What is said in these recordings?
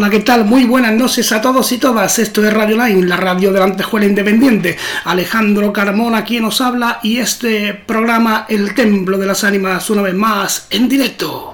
Hola, ¿qué tal? Muy buenas noches a todos y todas. Esto es Radio Line, la radio de la Antejuela Independiente. Alejandro Carmona quien nos habla y este programa El Templo de las Ánimas una vez más en directo.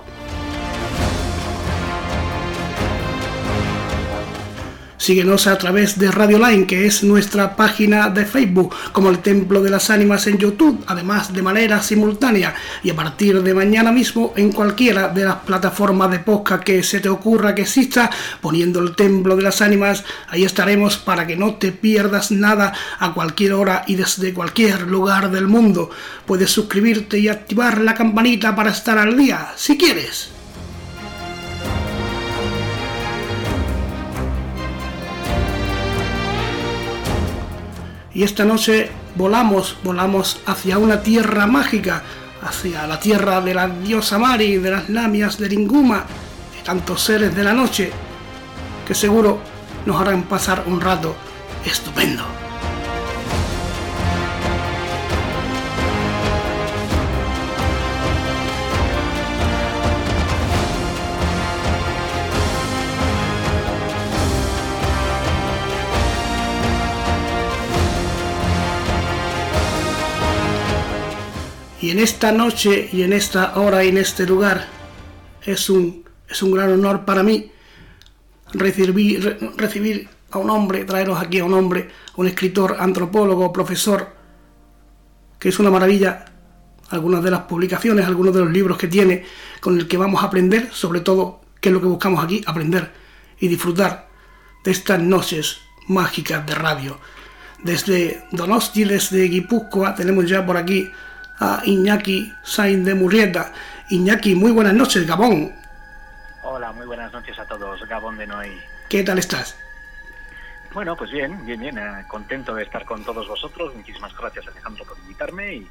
Síguenos a través de Radio Line, que es nuestra página de Facebook, como el Templo de las Ánimas en YouTube, además de manera simultánea y a partir de mañana mismo en cualquiera de las plataformas de podcast que se te ocurra que exista, poniendo el Templo de las Ánimas, ahí estaremos para que no te pierdas nada a cualquier hora y desde cualquier lugar del mundo. Puedes suscribirte y activar la campanita para estar al día, si quieres. Y esta noche volamos, volamos hacia una tierra mágica, hacia la tierra de la diosa Mari, de las lamias de Linguma, de tantos seres de la noche, que seguro nos harán pasar un rato estupendo. Y en esta noche y en esta hora y en este lugar es un, es un gran honor para mí recibir, recibir a un hombre, traeros aquí a un hombre, un escritor, antropólogo, profesor, que es una maravilla algunas de las publicaciones, algunos de los libros que tiene, con el que vamos a aprender, sobre todo, qué es lo que buscamos aquí, aprender y disfrutar de estas noches mágicas de radio. Desde Donosti, desde Guipúzcoa, tenemos ya por aquí a Iñaki Sain de Murrieta. Iñaki, muy buenas noches, Gabón. Hola, muy buenas noches a todos, Gabón de Noé. ¿Qué tal estás? Bueno, pues bien, bien, bien, eh, contento de estar con todos vosotros. Muchísimas gracias, Alejandro, por invitarme y,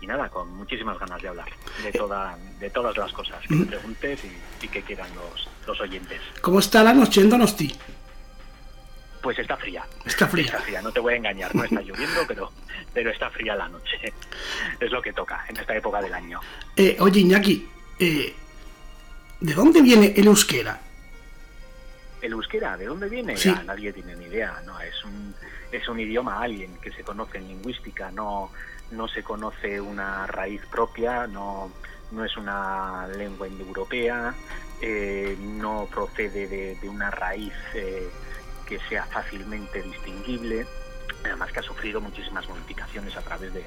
y nada, con muchísimas ganas de hablar de, toda, de todas las cosas que me preguntes y, y que quieran los, los oyentes. ¿Cómo está la noche en Donosti? Pues está fría. Está fría. Está fría, no te voy a engañar, no está lloviendo, pero, pero está fría la noche. Es lo que toca en esta época del año. Eh, oye, Iñaki, eh, ¿de dónde viene el euskera? ¿El euskera? ¿De dónde viene? Sí. Ya, nadie tiene ni idea. No, es un, es un idioma alguien que se conoce en lingüística, no, no se conoce una raíz propia, no, no es una lengua indoeuropea, eh, no procede de, de una raíz eh, que sea fácilmente distinguible, además que ha sufrido muchísimas modificaciones a través de,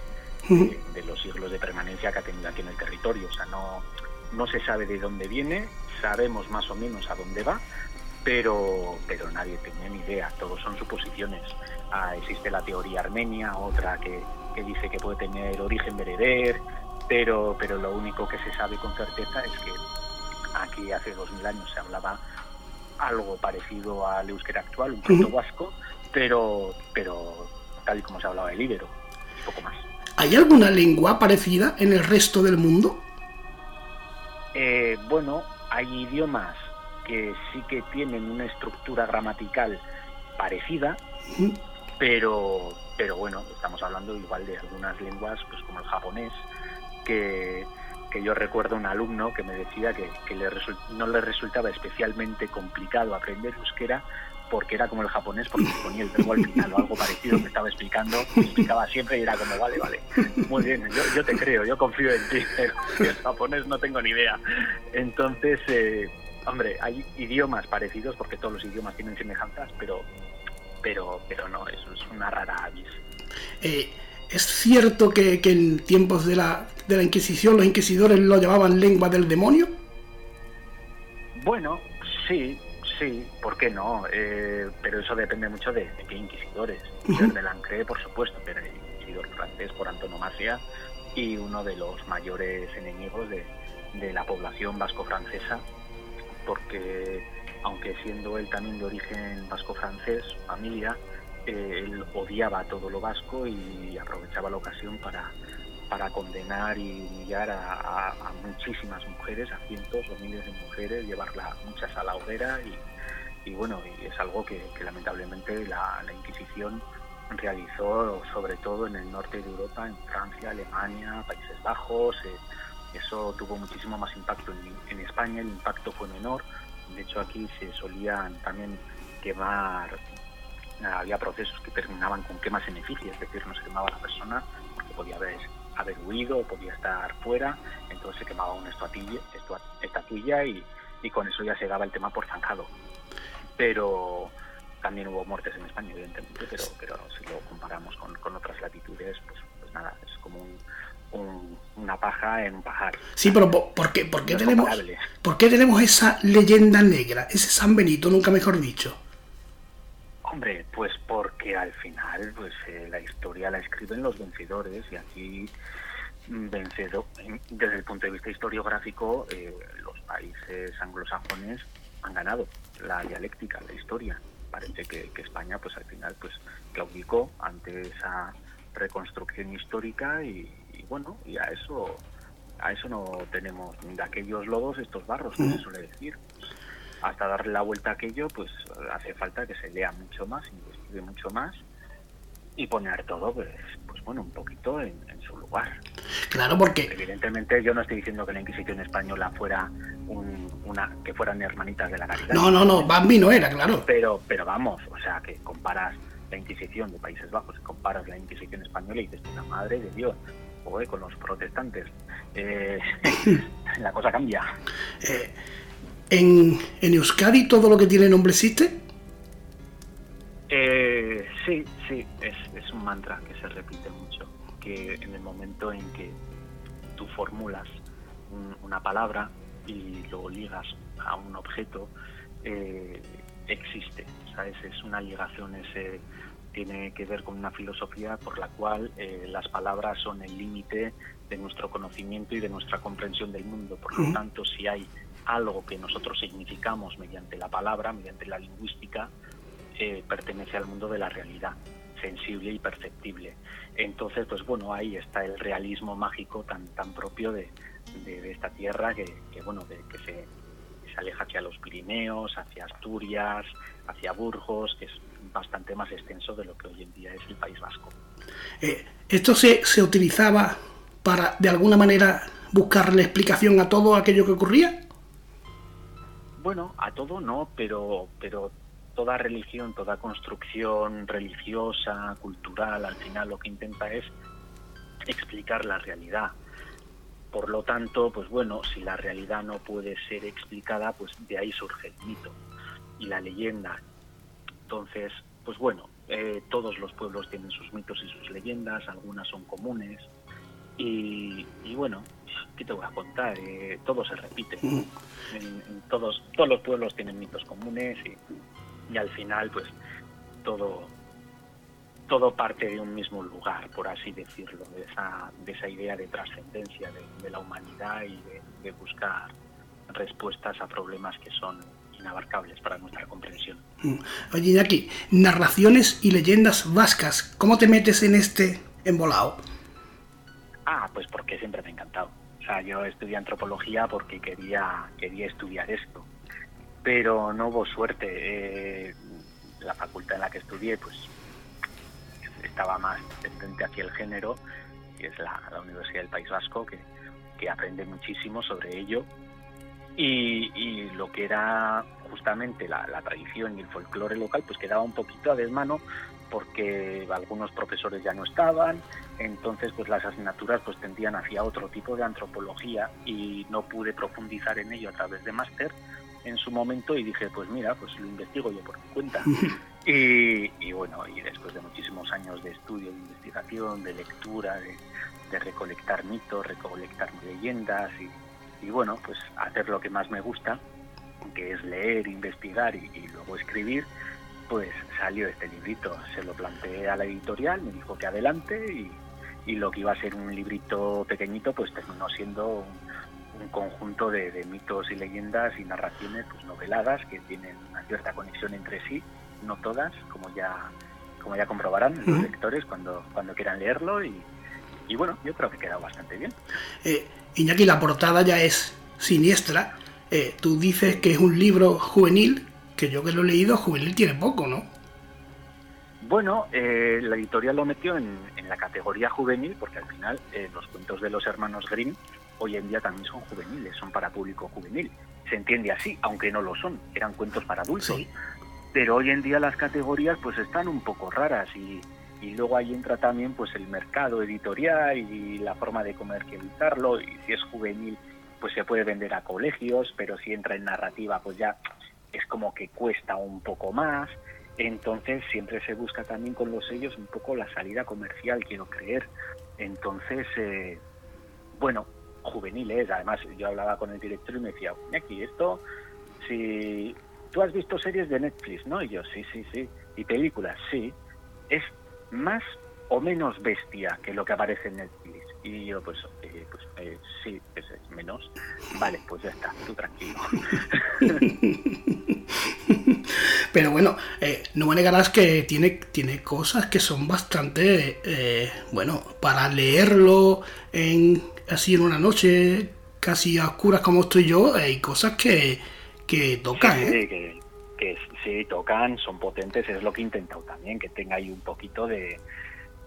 de, de los siglos de permanencia que ha tenido aquí en el territorio. O sea, no, no se sabe de dónde viene, sabemos más o menos a dónde va, pero, pero nadie tenía ni idea, todos son suposiciones. Ah, existe la teoría armenia, otra que, que dice que puede tener origen bereber, pero, pero lo único que se sabe con certeza es que aquí hace dos mil años se hablaba algo parecido al euskera actual, un proto vasco, pero, pero tal y como se hablaba el íbero, poco más. ¿Hay alguna lengua parecida en el resto del mundo? Eh, bueno, hay idiomas que sí que tienen una estructura gramatical parecida, pero, pero bueno, estamos hablando igual de algunas lenguas, pues como el japonés, que, que yo recuerdo un alumno que me decía que, que le resul- no le resultaba especialmente complicado aprender euskera porque era como el japonés porque ponía el verbo al final o algo parecido me estaba explicando, explicaba siempre y era como, vale, vale, muy bien, yo, yo te creo, yo confío en ti, pero el japonés no tengo ni idea. Entonces, eh, hombre, hay idiomas parecidos porque todos los idiomas tienen semejanzas, pero pero pero no, eso es una rara avis. Eh, ¿Es cierto que, que en tiempos de la, de la Inquisición los inquisidores lo llamaban lengua del demonio? Bueno, sí, sí, ¿por qué no? Eh, pero eso depende mucho de, de qué inquisidores. Ujú. de Lancre, por supuesto, pero el inquisidor francés por antonomasia y uno de los mayores enemigos de, de la población vasco-francesa, porque aunque siendo él también de origen vasco-francés, familia, él odiaba todo lo vasco y aprovechaba la ocasión para, para condenar y humillar a, muchísimas mujeres, a cientos o miles de mujeres, llevarlas muchas a la hoguera y, bueno, es algo que, lamentablemente la, Inquisición realizó sobre todo en el norte de Europa, en Francia, Alemania, Países Bajos. eh, eso tuvo muchísimo más impacto en España, el impacto fue menor De hecho, aquí se solían también quemar, había procesos que terminaban con quemas en efigie, es decir, no se quemaba la persona porque podía haber, haber huido podía estar fuera, entonces se quemaba una estatuilla, estatuilla y, y con eso ya se daba el tema por zanjado. Pero también hubo muertes en España, evidentemente, pero, pero si lo comparamos con, con otras latitudes, pues, pues nada, es como un, una paja en un pajar. Sí, pero ¿por, qué, por qué tenemos, ¿por qué tenemos esa leyenda negra, ese San Benito, nunca mejor dicho? Hombre, pues porque al final pues eh, la historia la escriben los vencedores y aquí mm, vencedor, desde el punto de vista historiográfico, eh, los países anglosajones han ganado la dialéctica, la historia. Parece que, España, pues al final, pues claudicó ante esa reconstrucción histórica y, bueno, y a eso a eso no tenemos de aquellos lodos estos barros, que se suele decir hasta darle la vuelta a aquello, pues hace falta que se lea mucho más, investigue mucho más y poner todo, pues, pues bueno, un poquito en, su lugar. Claro, porque... Evidentemente yo no estoy diciendo que la Inquisición española fuera una que fueran hermanitas de la caridad. No, no, no, Bambi no era, claro. Pero, pero vamos, o sea, que comparas la Inquisición de Países Bajos y comparas la Inquisición española y dices, la madre de Dios, o con los protestantes, eh, la cosa cambia. Eh, ¿En, Euskadi todo lo que tiene nombre existe? Eh, sí, sí, es, un mantra que se repite mucho, que en el momento en que tú formulas una palabra y lo ligas a un objeto, eh, existe, ¿sabes? Es una ligación, ese tiene que ver con una filosofía por la cual eh, las palabras son el límite de nuestro conocimiento y de nuestra comprensión del mundo. Por lo tanto, si hay algo que nosotros significamos mediante la palabra, mediante la lingüística, eh, pertenece al mundo de la realidad sensible y perceptible. Entonces, pues bueno, ahí está el realismo mágico tan, tan propio de, esta tierra que, bueno, que se, aleja hacia los Pirineos, hacia Asturias, hacia Burgos, que es bastante más extenso de lo que hoy en día es el País Vasco. Eh, ¿Esto se, se utilizaba para, de alguna manera, buscarle explicación a todo aquello que ocurría? Bueno, a todo no, pero, pero toda religión, toda construcción religiosa, cultural, al final lo que intenta es explicar la realidad. Por lo tanto, pues bueno, si la realidad no puede ser explicada, pues de ahí surge el mito y la leyenda. Entonces, pues bueno, eh, todos los pueblos tienen sus mitos y sus leyendas, algunas son comunes. Y, y bueno, ¿qué te voy a contar? Eh, todo se repite. En, todos, todos los pueblos tienen mitos comunes y, y, al final, pues, todo, todo parte de un mismo lugar, por así decirlo, de esa, de esa idea de trascendencia de, la humanidad y de, buscar respuestas a problemas que son inabarcables para nuestra comprensión. Mm. Oye, aquí narraciones y leyendas vascas, ¿cómo te metes en este embolado? Ah, pues porque siempre me ha encantado sea, yo estudié antropología porque quería, quería estudiar esto, pero no hubo suerte. Eh, la facultad en la que estudié, pues estaba más tendente hacia el género, que es la, Universidad del País Vasco, que, que aprende muchísimo sobre ello. Y, lo que era justamente la, la, tradición y el folclore local, pues quedaba un poquito a desmano porque algunos profesores ya no estaban, entonces pues las asignaturas pues tendían hacia otro tipo de antropología y no pude profundizar en ello a través de máster en su momento y dije pues mira pues lo investigo yo por mi cuenta. Y, bueno y después de muchísimos años de estudio de investigación de lectura de, recolectar mitos recolectar leyendas y, bueno pues hacer lo que más me gusta que es leer investigar y luego escribir pues salió este librito se lo planteé a la editorial me dijo que adelante y y lo que iba a ser un librito pequeñito pues terminó siendo un, conjunto de, mitos y leyendas y narraciones pues noveladas que tienen una cierta conexión entre sí, no todas, como ya como ya comprobarán los lectores cuando, cuando quieran leerlo y, y bueno, yo creo que queda bastante bien. Eh, Iñaki, la portada ya es siniestra. Eh, tú dices que es un libro juvenil, que yo que lo he leído, juvenil tiene poco, ¿no? Bueno, eh, la editorial lo metió en, la categoría juvenil porque al final eh, los cuentos de los hermanos Grimm hoy en día también son juveniles, son para público juvenil. Se entiende así, aunque no lo son, eran cuentos para adultos. Pero hoy en día las categorías pues están un poco raras y, y luego ahí entra también pues el mercado editorial y la forma de comercializarlo y si es juvenil pues se puede vender a colegios, pero si entra en narrativa pues ya es como que cuesta un poco más. Entonces siempre se busca también con los sellos un poco la salida comercial, quiero creer. Entonces, eh, bueno, juveniles, además yo hablaba con el director y me decía, aquí esto, si tú has visto series de Netflix, ¿no? Y yo, sí, sí, sí. Y películas, sí. Es más o menos bestia que lo que aparece en Netflix. Y yo, pues, eh, pues eh, sí, es, menos. Vale, pues ya está, tú tranquilo. Pero bueno, eh, no me negarás que tiene, tiene cosas que son bastante, bueno, para leerlo en, así en una noche, casi a oscuras como estoy yo, hay cosas que, que tocan. Sí, que, que sí, tocan, son potentes, es lo que he intentado también, que tenga ahí un poquito de,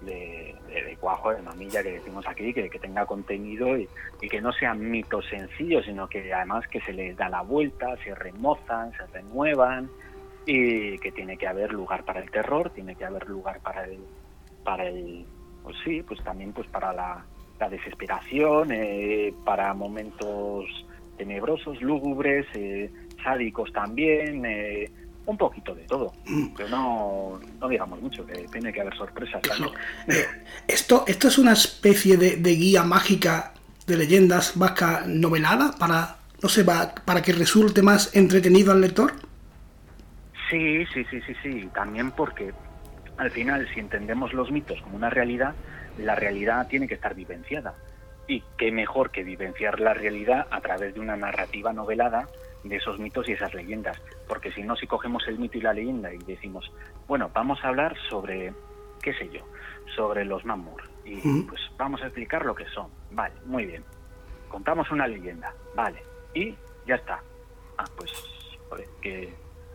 de, de, cuajo, de mamilla que decimos aquí, que, que tenga contenido y, que no sean mitos sencillos, sino que además que se les da la vuelta, se remozan, se renuevan y que tiene que haber lugar para el terror, tiene que haber lugar para el, para el, pues sí, pues también pues para la, desesperación, eh, para momentos tenebrosos, lúgubres, eh, sádicos también, eh, un poquito de todo, pero no, no digamos mucho, que tiene que haber sorpresas. Eh, esto, esto es una especie de, guía mágica de leyendas vasca novelada para, no sé, para, para que resulte más entretenido al lector. Sí, sí, sí, sí, sí, también porque al final si entendemos los mitos como una realidad, la realidad tiene que estar vivenciada. Y qué mejor que vivenciar la realidad a través de una narrativa novelada de esos mitos y esas leyendas. Porque si no, si cogemos el mito y la leyenda y decimos, bueno, vamos a hablar sobre, qué sé yo, sobre los Mamur. Y pues vamos a explicar lo que son. Vale, muy bien. Contamos una leyenda. Vale. Y ya está. Ah, pues, que,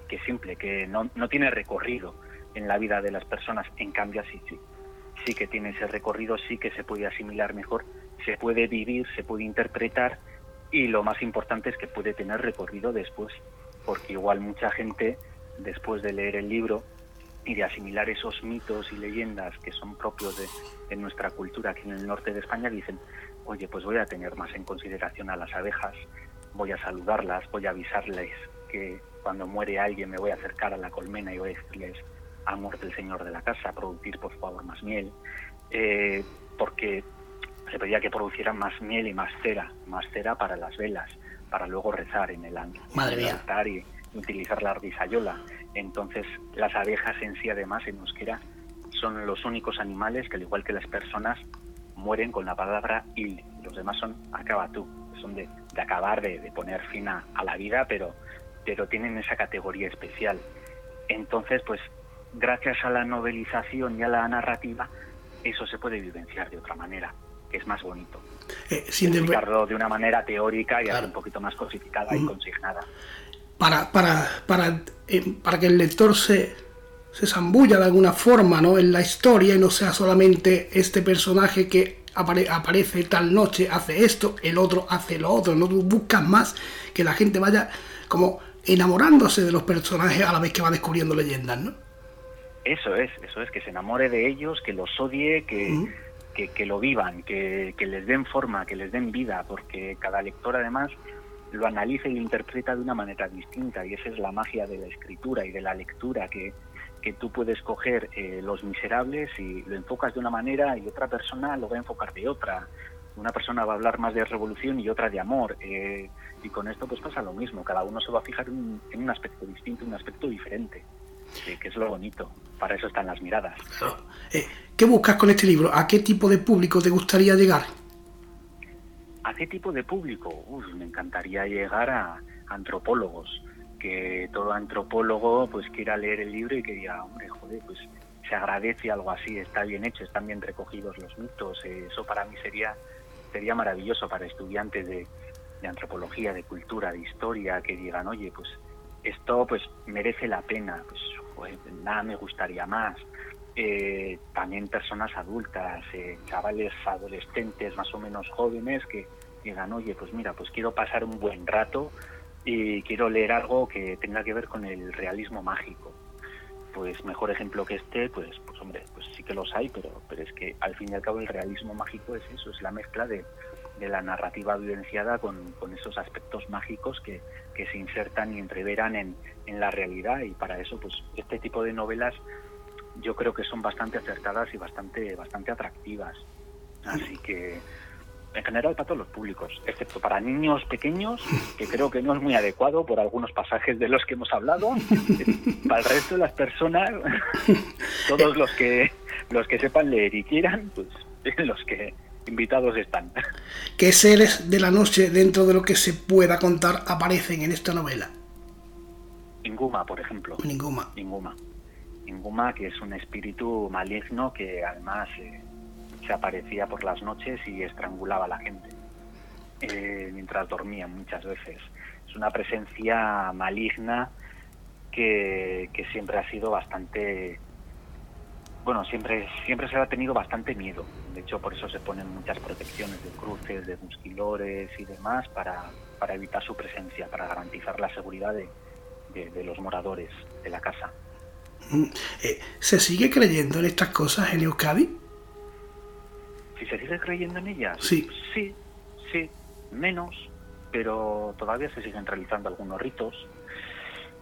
que simple, que no, no tiene recorrido en la vida de las personas. En cambio, sí, sí. Sí que tiene ese recorrido, sí que se puede asimilar mejor, se puede vivir, se puede interpretar y lo más importante es que puede tener recorrido después, porque igual mucha gente, después de leer el libro y de asimilar esos mitos y leyendas que son propios de, nuestra cultura aquí en el norte de España, dicen, oye, pues voy a tener más en consideración a las abejas, voy a saludarlas, voy a avisarles que cuando muere alguien me voy a acercar a la colmena y voy a decirles, ha muerto el señor de la casa, producir por favor más miel, eh, porque se pedía que producieran más miel y más cera, más cera para las velas, para luego rezar en el altar y utilizar la ardisayola. Entonces, las abejas en sí, además, en euskera, son los únicos animales que, al igual que las personas, mueren con la palabra il. Los demás son acaba tú, son de, acabar, de, poner fin a, la vida, pero, pero tienen esa categoría especial. Entonces, pues, gracias a la novelización y a la narrativa, eso se puede vivenciar de otra manera es más bonito. Eh, sin explicarlo de una manera teórica y un poquito más cosificada y consignada. Para, para, para, eh, para que el lector se, se zambulla de alguna forma ¿no? en la historia y no sea solamente este personaje que aparece tal noche, hace esto, el otro hace lo otro, no tú buscas más que la gente vaya como enamorándose de los personajes a la vez que va descubriendo leyendas, ¿no? Eso es, eso es, que se enamore de ellos, que los odie, que, que, lo vivan, que, les den forma, que les den vida, porque cada lector además lo analiza y lo interpreta de una manera distinta y esa es la magia de la escritura y de la lectura, que, que tú puedes coger eh, Los Miserables y lo enfocas de una manera y otra persona lo va a enfocar de otra. Una persona va a hablar más de revolución y otra de amor. Eh, y con esto pues pasa lo mismo, cada uno se va a fijar en, un aspecto distinto, un aspecto diferente, que es lo bonito. Para eso están las miradas. Eh, ¿Qué buscas con este libro? ¿A qué tipo de público te gustaría llegar? ¿A qué tipo de público? me encantaría llegar a antropólogos, que todo antropólogo pues quiera leer el libro y que diga, hombre, joder, pues se agradece algo así, está bien hecho, están bien recogidos los mitos, eh, eso para mí sería sería maravilloso para estudiantes de, antropología, de cultura, de historia, que digan, oye, pues esto pues merece la pena, pues joder, nada me gustaría más. Eh, también personas adultas, eh, chavales adolescentes más o menos jóvenes que, digan, oye, pues mira, pues quiero pasar un buen rato y quiero leer algo que tenga que ver con el realismo mágico. Pues mejor ejemplo que este, pues, pues hombre, pues sí que los hay, pero, pero es que al fin y al cabo el realismo mágico es eso, es la mezcla de, de la narrativa vivenciada con, con esos aspectos mágicos que, que, se insertan y entreveran en, en la realidad y para eso pues este tipo de novelas yo creo que son bastante acertadas y bastante, bastante atractivas. Así que en general para todos los públicos, excepto para niños pequeños, que creo que no es muy adecuado por algunos pasajes de los que hemos hablado. para el resto de las personas, todos los que los que sepan leer y quieran, pues los que invitados están. ¿Qué seres de la noche dentro de lo que se pueda contar aparecen en esta novela? Inguma, por ejemplo. Ninguma. Inguma. Inguma, que es un espíritu maligno que además eh, se aparecía por las noches y estrangulaba a la gente eh, mientras dormía muchas veces. Es una presencia maligna que, que, siempre ha sido bastante, bueno, siempre, siempre se ha tenido bastante miedo. De hecho, por eso se ponen muchas protecciones de cruces, de musquilores y demás para, para evitar su presencia, para garantizar la seguridad de, de, de los moradores de la casa. Eh, ¿Se sigue creyendo en estas cosas en Euskadi? Si se sigue creyendo en ellas, sí, sí, sí, menos, pero todavía se siguen realizando algunos ritos.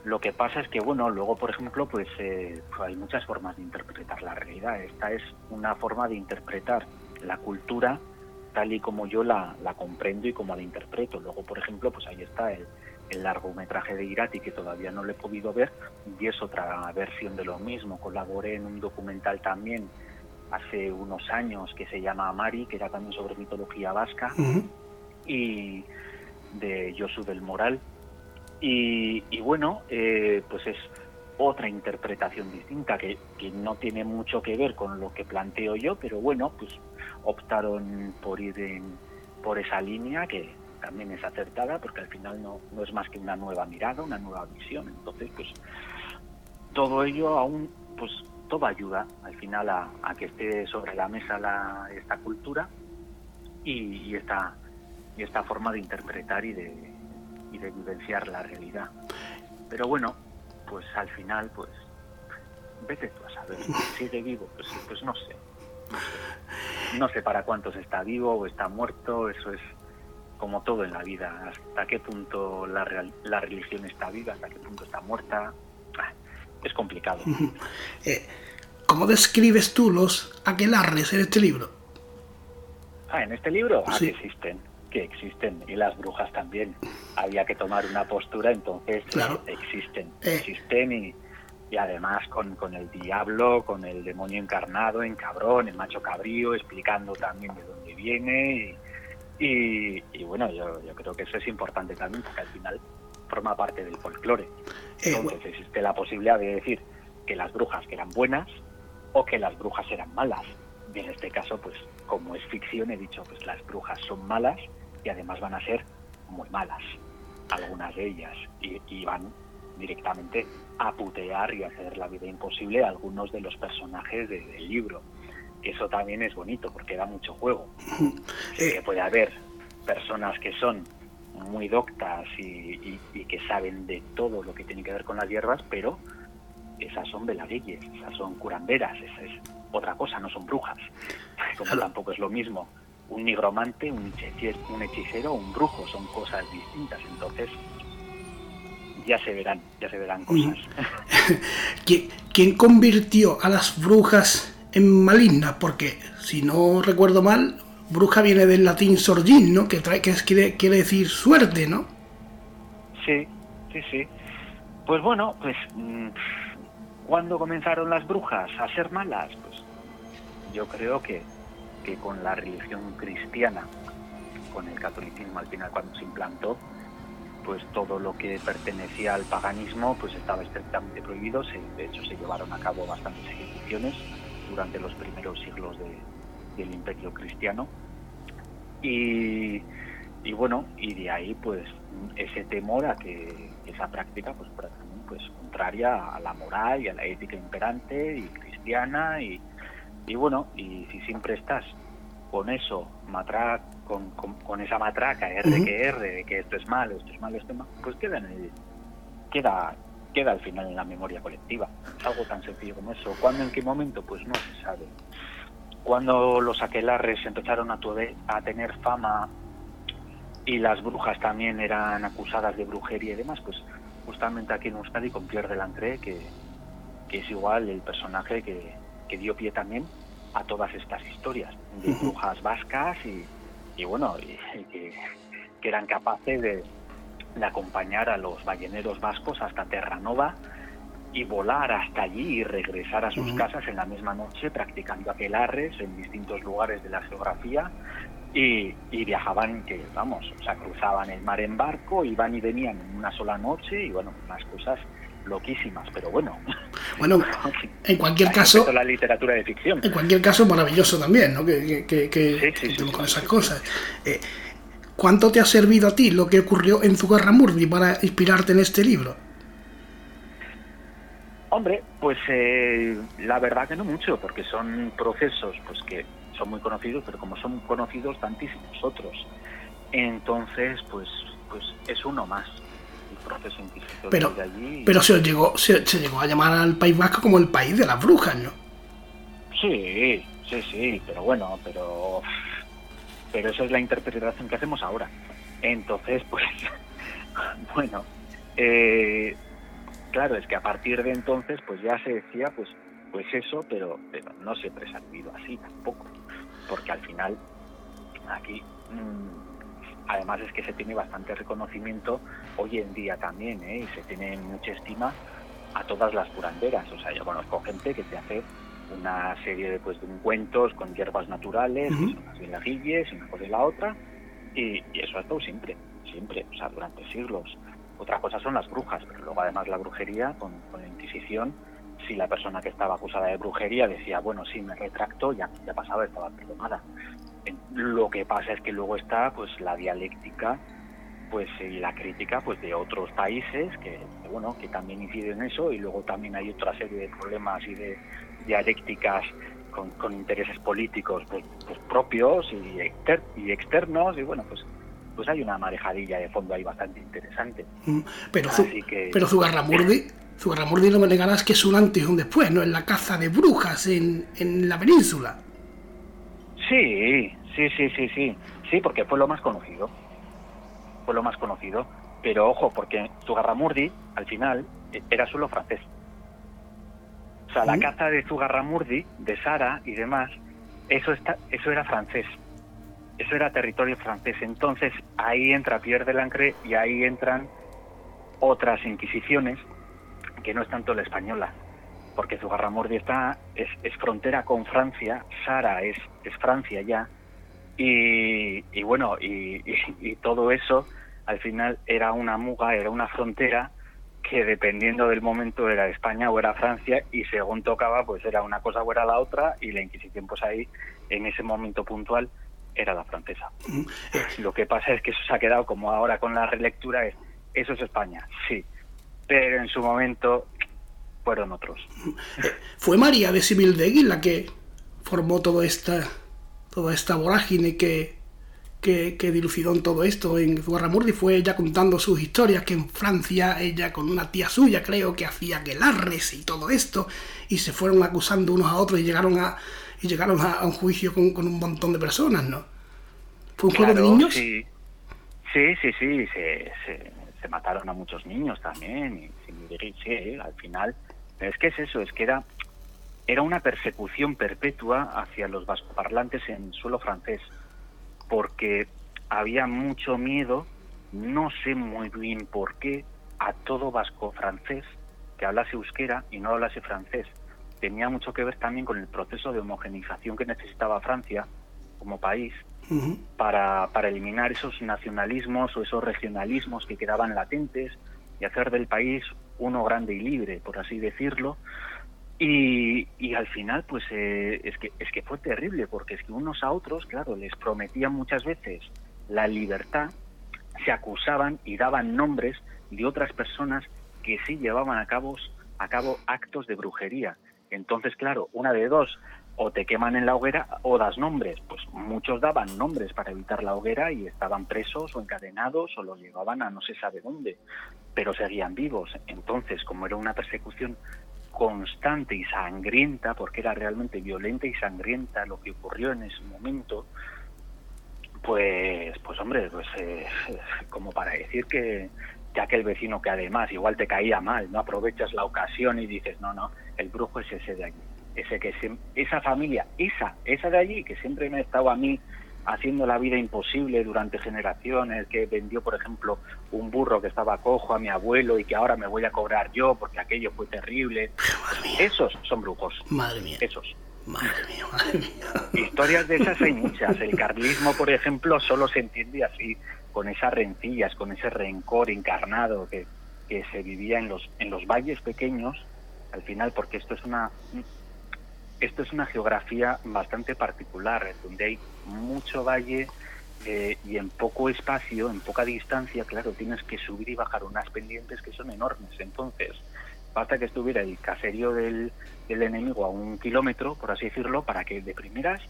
Lo que pasa es que, bueno, luego, por ejemplo, pues, eh, pues hay muchas formas de interpretar la realidad. Esta es una forma de interpretar la cultura tal y como yo la, la comprendo y como la interpreto. Luego, por ejemplo, pues ahí está el, el largometraje de Irati que todavía no lo he podido ver y es otra versión de lo mismo. Colaboré en un documental también hace unos años que se llama Mari, que era también sobre mitología vasca, uh -huh. y de Josu del Moral. Y, y bueno, eh, pues es otra interpretación distinta que, que, no tiene mucho que ver con lo que planteo yo, pero bueno, pues optaron por ir en, por esa línea que también es acertada porque al final no, no es más que una nueva mirada, una nueva visión. Entonces, pues todo ello aún, pues todo ayuda al final a, que esté sobre la mesa la, esta cultura y, esta, y esta forma de interpretar y de, y de vivenciar la realidad. Pero bueno, pues al final, pues vete tú a saber, sigue vivo, pues, pues no sé, no sé. No sé para cuántos está vivo o está muerto, eso es como todo en la vida, hasta qué punto la, real, la religión está viva, hasta qué punto está muerta, es complicado. Eh, ¿Cómo describes tú los aquelarres en este libro? Ah, en este libro, ah, Sí. que existen, que existen, y las brujas también. Había que tomar una postura, entonces Claro. existen, Eh. existen y, y además con, con el diablo, con el demonio encarnado en cabrón, el macho cabrío, explicando también de dónde viene y, y, y bueno, yo, yo creo que eso es importante también porque al final forma parte del folclore. Eh, Entonces existe la posibilidad de decir que las brujas eran buenas o que las brujas eran malas. Y en este caso, pues como es ficción, he dicho, pues las brujas son malas y además van a ser muy malas, algunas de ellas, y, y van directamente a putear y a hacer la vida imposible a algunos de los personajes de, del libro. Eso también es bonito porque da mucho juego. Eh, Que puede haber personas que son muy doctas y, y, y, que saben de todo lo que tiene que ver con las hierbas, pero esas son veladilles, esas son curanderas, esa es otra cosa, no son brujas. Como Claro. tampoco es lo mismo un nigromante, un hechicero, un hechicero o un brujo, son cosas distintas. Entonces, ya se verán, ya se verán cosas. ¿Quién, quién convirtió a las brujas en malignas? Porque, si no recuerdo mal, bruja viene del latín sorgin, ¿no? Que, trae, que es- quiere, quiere decir suerte, ¿no? Sí, sí, sí. Pues bueno, pues mm, ¿cuándo comenzaron las brujas a ser malas? Pues yo creo que, que con la religión cristiana, con el catolicismo al final cuando se implantó, pues todo lo que pertenecía al paganismo pues estaba estrictamente prohibido. Se, de hecho se llevaron a cabo bastantes ejecuciones durante los primeros siglos de, del imperio cristiano. Y, bueno, y de ahí pues ese temor a que esa práctica pues, pues contraria a la moral y a la ética imperante y cristiana y, y bueno, y si siempre estás con eso, matraca, con, con, esa matraca R que R, de que esto es malo, esto es malo, esto es malo, pues queda en el, queda, queda al final en la memoria colectiva. Algo tan sencillo como eso. ¿Cuándo, en qué momento? Pues no se sabe. Cuando los aquelarres empezaron a, a tener fama y las brujas también eran acusadas de brujería y demás, pues justamente aquí en Euskadi con Pierre Delantré, que, que es igual el personaje que, que dio pie también a todas estas historias de brujas vascas y, y bueno, y, que, que, eran capaces de, de, acompañar a los balleneros vascos hasta Terranova y volar hasta allí y regresar a sus casas en la misma noche practicando aquelarres en distintos lugares de la geografía y, y, viajaban, que vamos, o sea, cruzaban el mar en barco, iban y venían en una sola noche y bueno, unas cosas loquísimas, pero bueno. Bueno, en cualquier caso... La literatura de ficción. En cualquier caso, maravilloso también, ¿no? Que, que, que, con esas cosas. Eh, ¿Cuánto te ha servido a ti lo que ocurrió en Zugarramurdi para inspirarte en este libro? Hombre, pues eh, la verdad que no mucho, porque son procesos pues que son muy conocidos, pero como son conocidos tantísimos otros, entonces pues pues es uno más proceso pero, de allí. Pero se llegó, se, llegó a llamar al País Vasco como el país de las brujas, ¿no? Sí, sí, sí, pero bueno, pero pero esa es la interpretación que hacemos ahora. Entonces, pues, bueno, eh, claro, es que a partir de entonces, pues ya se decía, pues, pues eso, pero, pero no siempre se ha vivido así tampoco, porque al final aquí mmm, Además es que se tiene bastante reconocimiento hoy en día también, ¿eh? y se tiene mucha estima a todas las curanderas. O sea, yo conozco gente que te hace una serie de, pues, de cuentos con hierbas naturales, uh -huh. unas y una cosa y la otra, y, eso ha estado siempre, siempre, o sea, durante siglos. Otra cosa son las brujas, pero luego además la brujería con, con la Inquisición, si la persona que estaba acusada de brujería decía, bueno, sí, me retracto, ya, ya pasaba, estaba perdonada. Lo que pasa es que luego está pues la dialéctica pues y la crítica pues de otros países que bueno que también inciden en eso y luego también hay otra serie de problemas y de dialécticas con, con intereses políticos pues, pues propios y, exter y externos y bueno pues pues hay una marejadilla de fondo ahí bastante interesante. Mm, pero, que, pero Zugarramurdi, Zugarramurdi no me negarás que es un antes y un después, ¿no? En la caza de brujas en, en la península. Sí, sí, sí, sí, sí. Sí, porque fue lo más conocido. Fue lo más conocido. Pero ojo, porque Zugarramurdi, al final, e, era solo francés. O sea, la caza de Zugarramurdi, de Sara y demás, eso, está, eso era francés. Eso era territorio francés. Entonces, ahí entra Pierre de Lancre y ahí entran otras inquisiciones que no es tanto la española porque Zugarramurdi está, es, es, frontera con Francia, Sara es, es Francia ya, y, y bueno, y, y, todo eso al final era una muga, era una frontera que dependiendo del momento era España o era Francia y según tocaba pues era una cosa o era la otra y la Inquisición pues ahí en ese momento puntual era la francesa. Lo que pasa es que eso se ha quedado como ahora con la relectura es eso es España, sí, pero en su momento fueron otros. Fue María de Sibildegui la que formó toda esta, toda esta vorágine que, que, que dilucidó en todo esto. En Zugarramurdi fue ella contando sus historias, que en Francia ella con una tía suya creo que hacía guelarres y todo esto, y se fueron acusando unos a otros y llegaron a, y llegaron a, un juicio con, con, un montón de personas, ¿no? ¿Fue un juego de niños? Sí, sí, sí, sí se, se, se, mataron a muchos niños también, y, sí, al final es que es eso, es que era, era una persecución perpetua hacia los vascoparlantes en suelo francés, porque había mucho miedo, no sé muy bien por qué, a todo vasco francés que hablase euskera y no hablase francés. Tenía mucho que ver también con el proceso de homogenización que necesitaba Francia como país uh -huh. para, para eliminar esos nacionalismos o esos regionalismos que quedaban latentes y hacer del país uno grande y libre, por así decirlo. Y, y al final, pues eh, es, que, es que fue terrible, porque es que unos a otros, claro, les prometían muchas veces la libertad, se acusaban y daban nombres de otras personas que sí llevaban a cabo, a cabo actos de brujería. Entonces, claro, una de dos, o te queman en la hoguera o das nombres. Pues muchos daban nombres para evitar la hoguera y estaban presos o encadenados o los llevaban a no se sabe dónde, pero seguían vivos. Entonces, como era una persecución constante y sangrienta, porque era realmente violenta y sangrienta lo que ocurrió en ese momento, pues, pues hombre, pues eh, como para decir que, que aquel vecino que además igual te caía mal, no aprovechas la ocasión y dices, no, no, el brujo es ese de allí ese que esa familia, esa, esa de allí, que siempre me ha estado a mí haciendo la vida imposible durante generaciones, que vendió, por ejemplo, un burro que estaba cojo a mi abuelo y que ahora me voy a cobrar yo porque aquello fue terrible. Esos son brujos. Madre mía. Esos. Madre mía, madre mía. Historias de esas hay muchas. El carlismo, por ejemplo, solo se entiende así, con esas rencillas, con ese rencor encarnado que, que se vivía en los, en los valles pequeños, al final, porque esto es una esto es una geografía bastante particular, donde hay mucho valle eh, y en poco espacio, en poca distancia, claro, tienes que subir y bajar unas pendientes que son enormes. Entonces, basta que estuviera el caserío del, enemigo a un kilómetro, por así decirlo, para que de primeras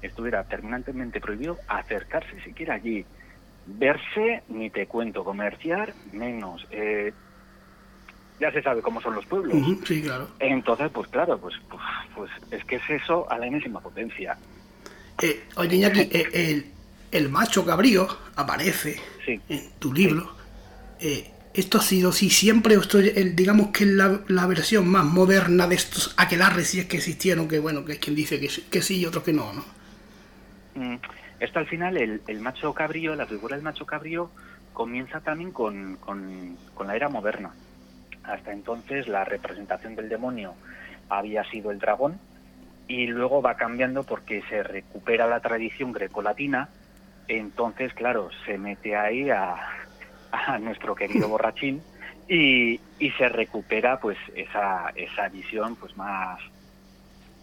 estuviera terminantemente prohibido acercarse siquiera allí. Verse, ni te cuento, comerciar, menos. Eh, ya se sabe cómo son los pueblos. sí, claro. Entonces, pues claro, pues, pues, pues, es que es eso a la enésima potencia. Eh, oye, Iñaki, eh, el, el, macho cabrío aparece en tu libro. Eh, esto ha sido, sí, siempre, esto, digamos que es la, la, versión más moderna de estos aquelarres, si es que existieron, que bueno, que es quien dice que, que sí y otro que no, ¿no? Mm, esto al final, el, el macho cabrío, la figura del macho cabrío, comienza también con, con, con la era moderna hasta entonces la representación del demonio había sido el dragón y luego va cambiando porque se recupera la tradición grecolatina, entonces claro, se mete ahí a, nuestro querido borrachín y, y, se recupera pues esa, esa visión pues más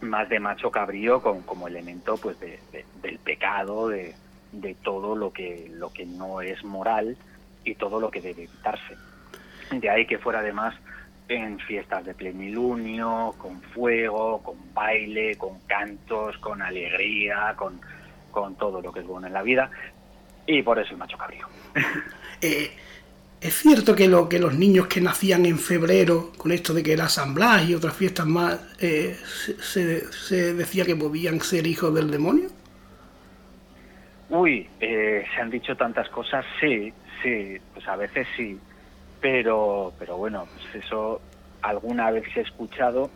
más de macho cabrío con, como elemento pues del pecado de, de todo lo que lo que no es moral y todo lo que debe evitarse de ahí que fuera además en fiestas de plenilunio, con fuego, con baile, con cantos, con alegría, con, con todo lo que es bueno en la vida. Y por eso el macho cabrío. Eh, es cierto que, lo, que los niños que nacían en febrero, con esto de que era San Blas y otras fiestas más, eh, se, se, decía que podían ser hijos del demonio? Uy, eh, se han dicho tantas cosas, sí, sí, pues a veces sí pero pero bueno pues eso alguna vez se ha escuchado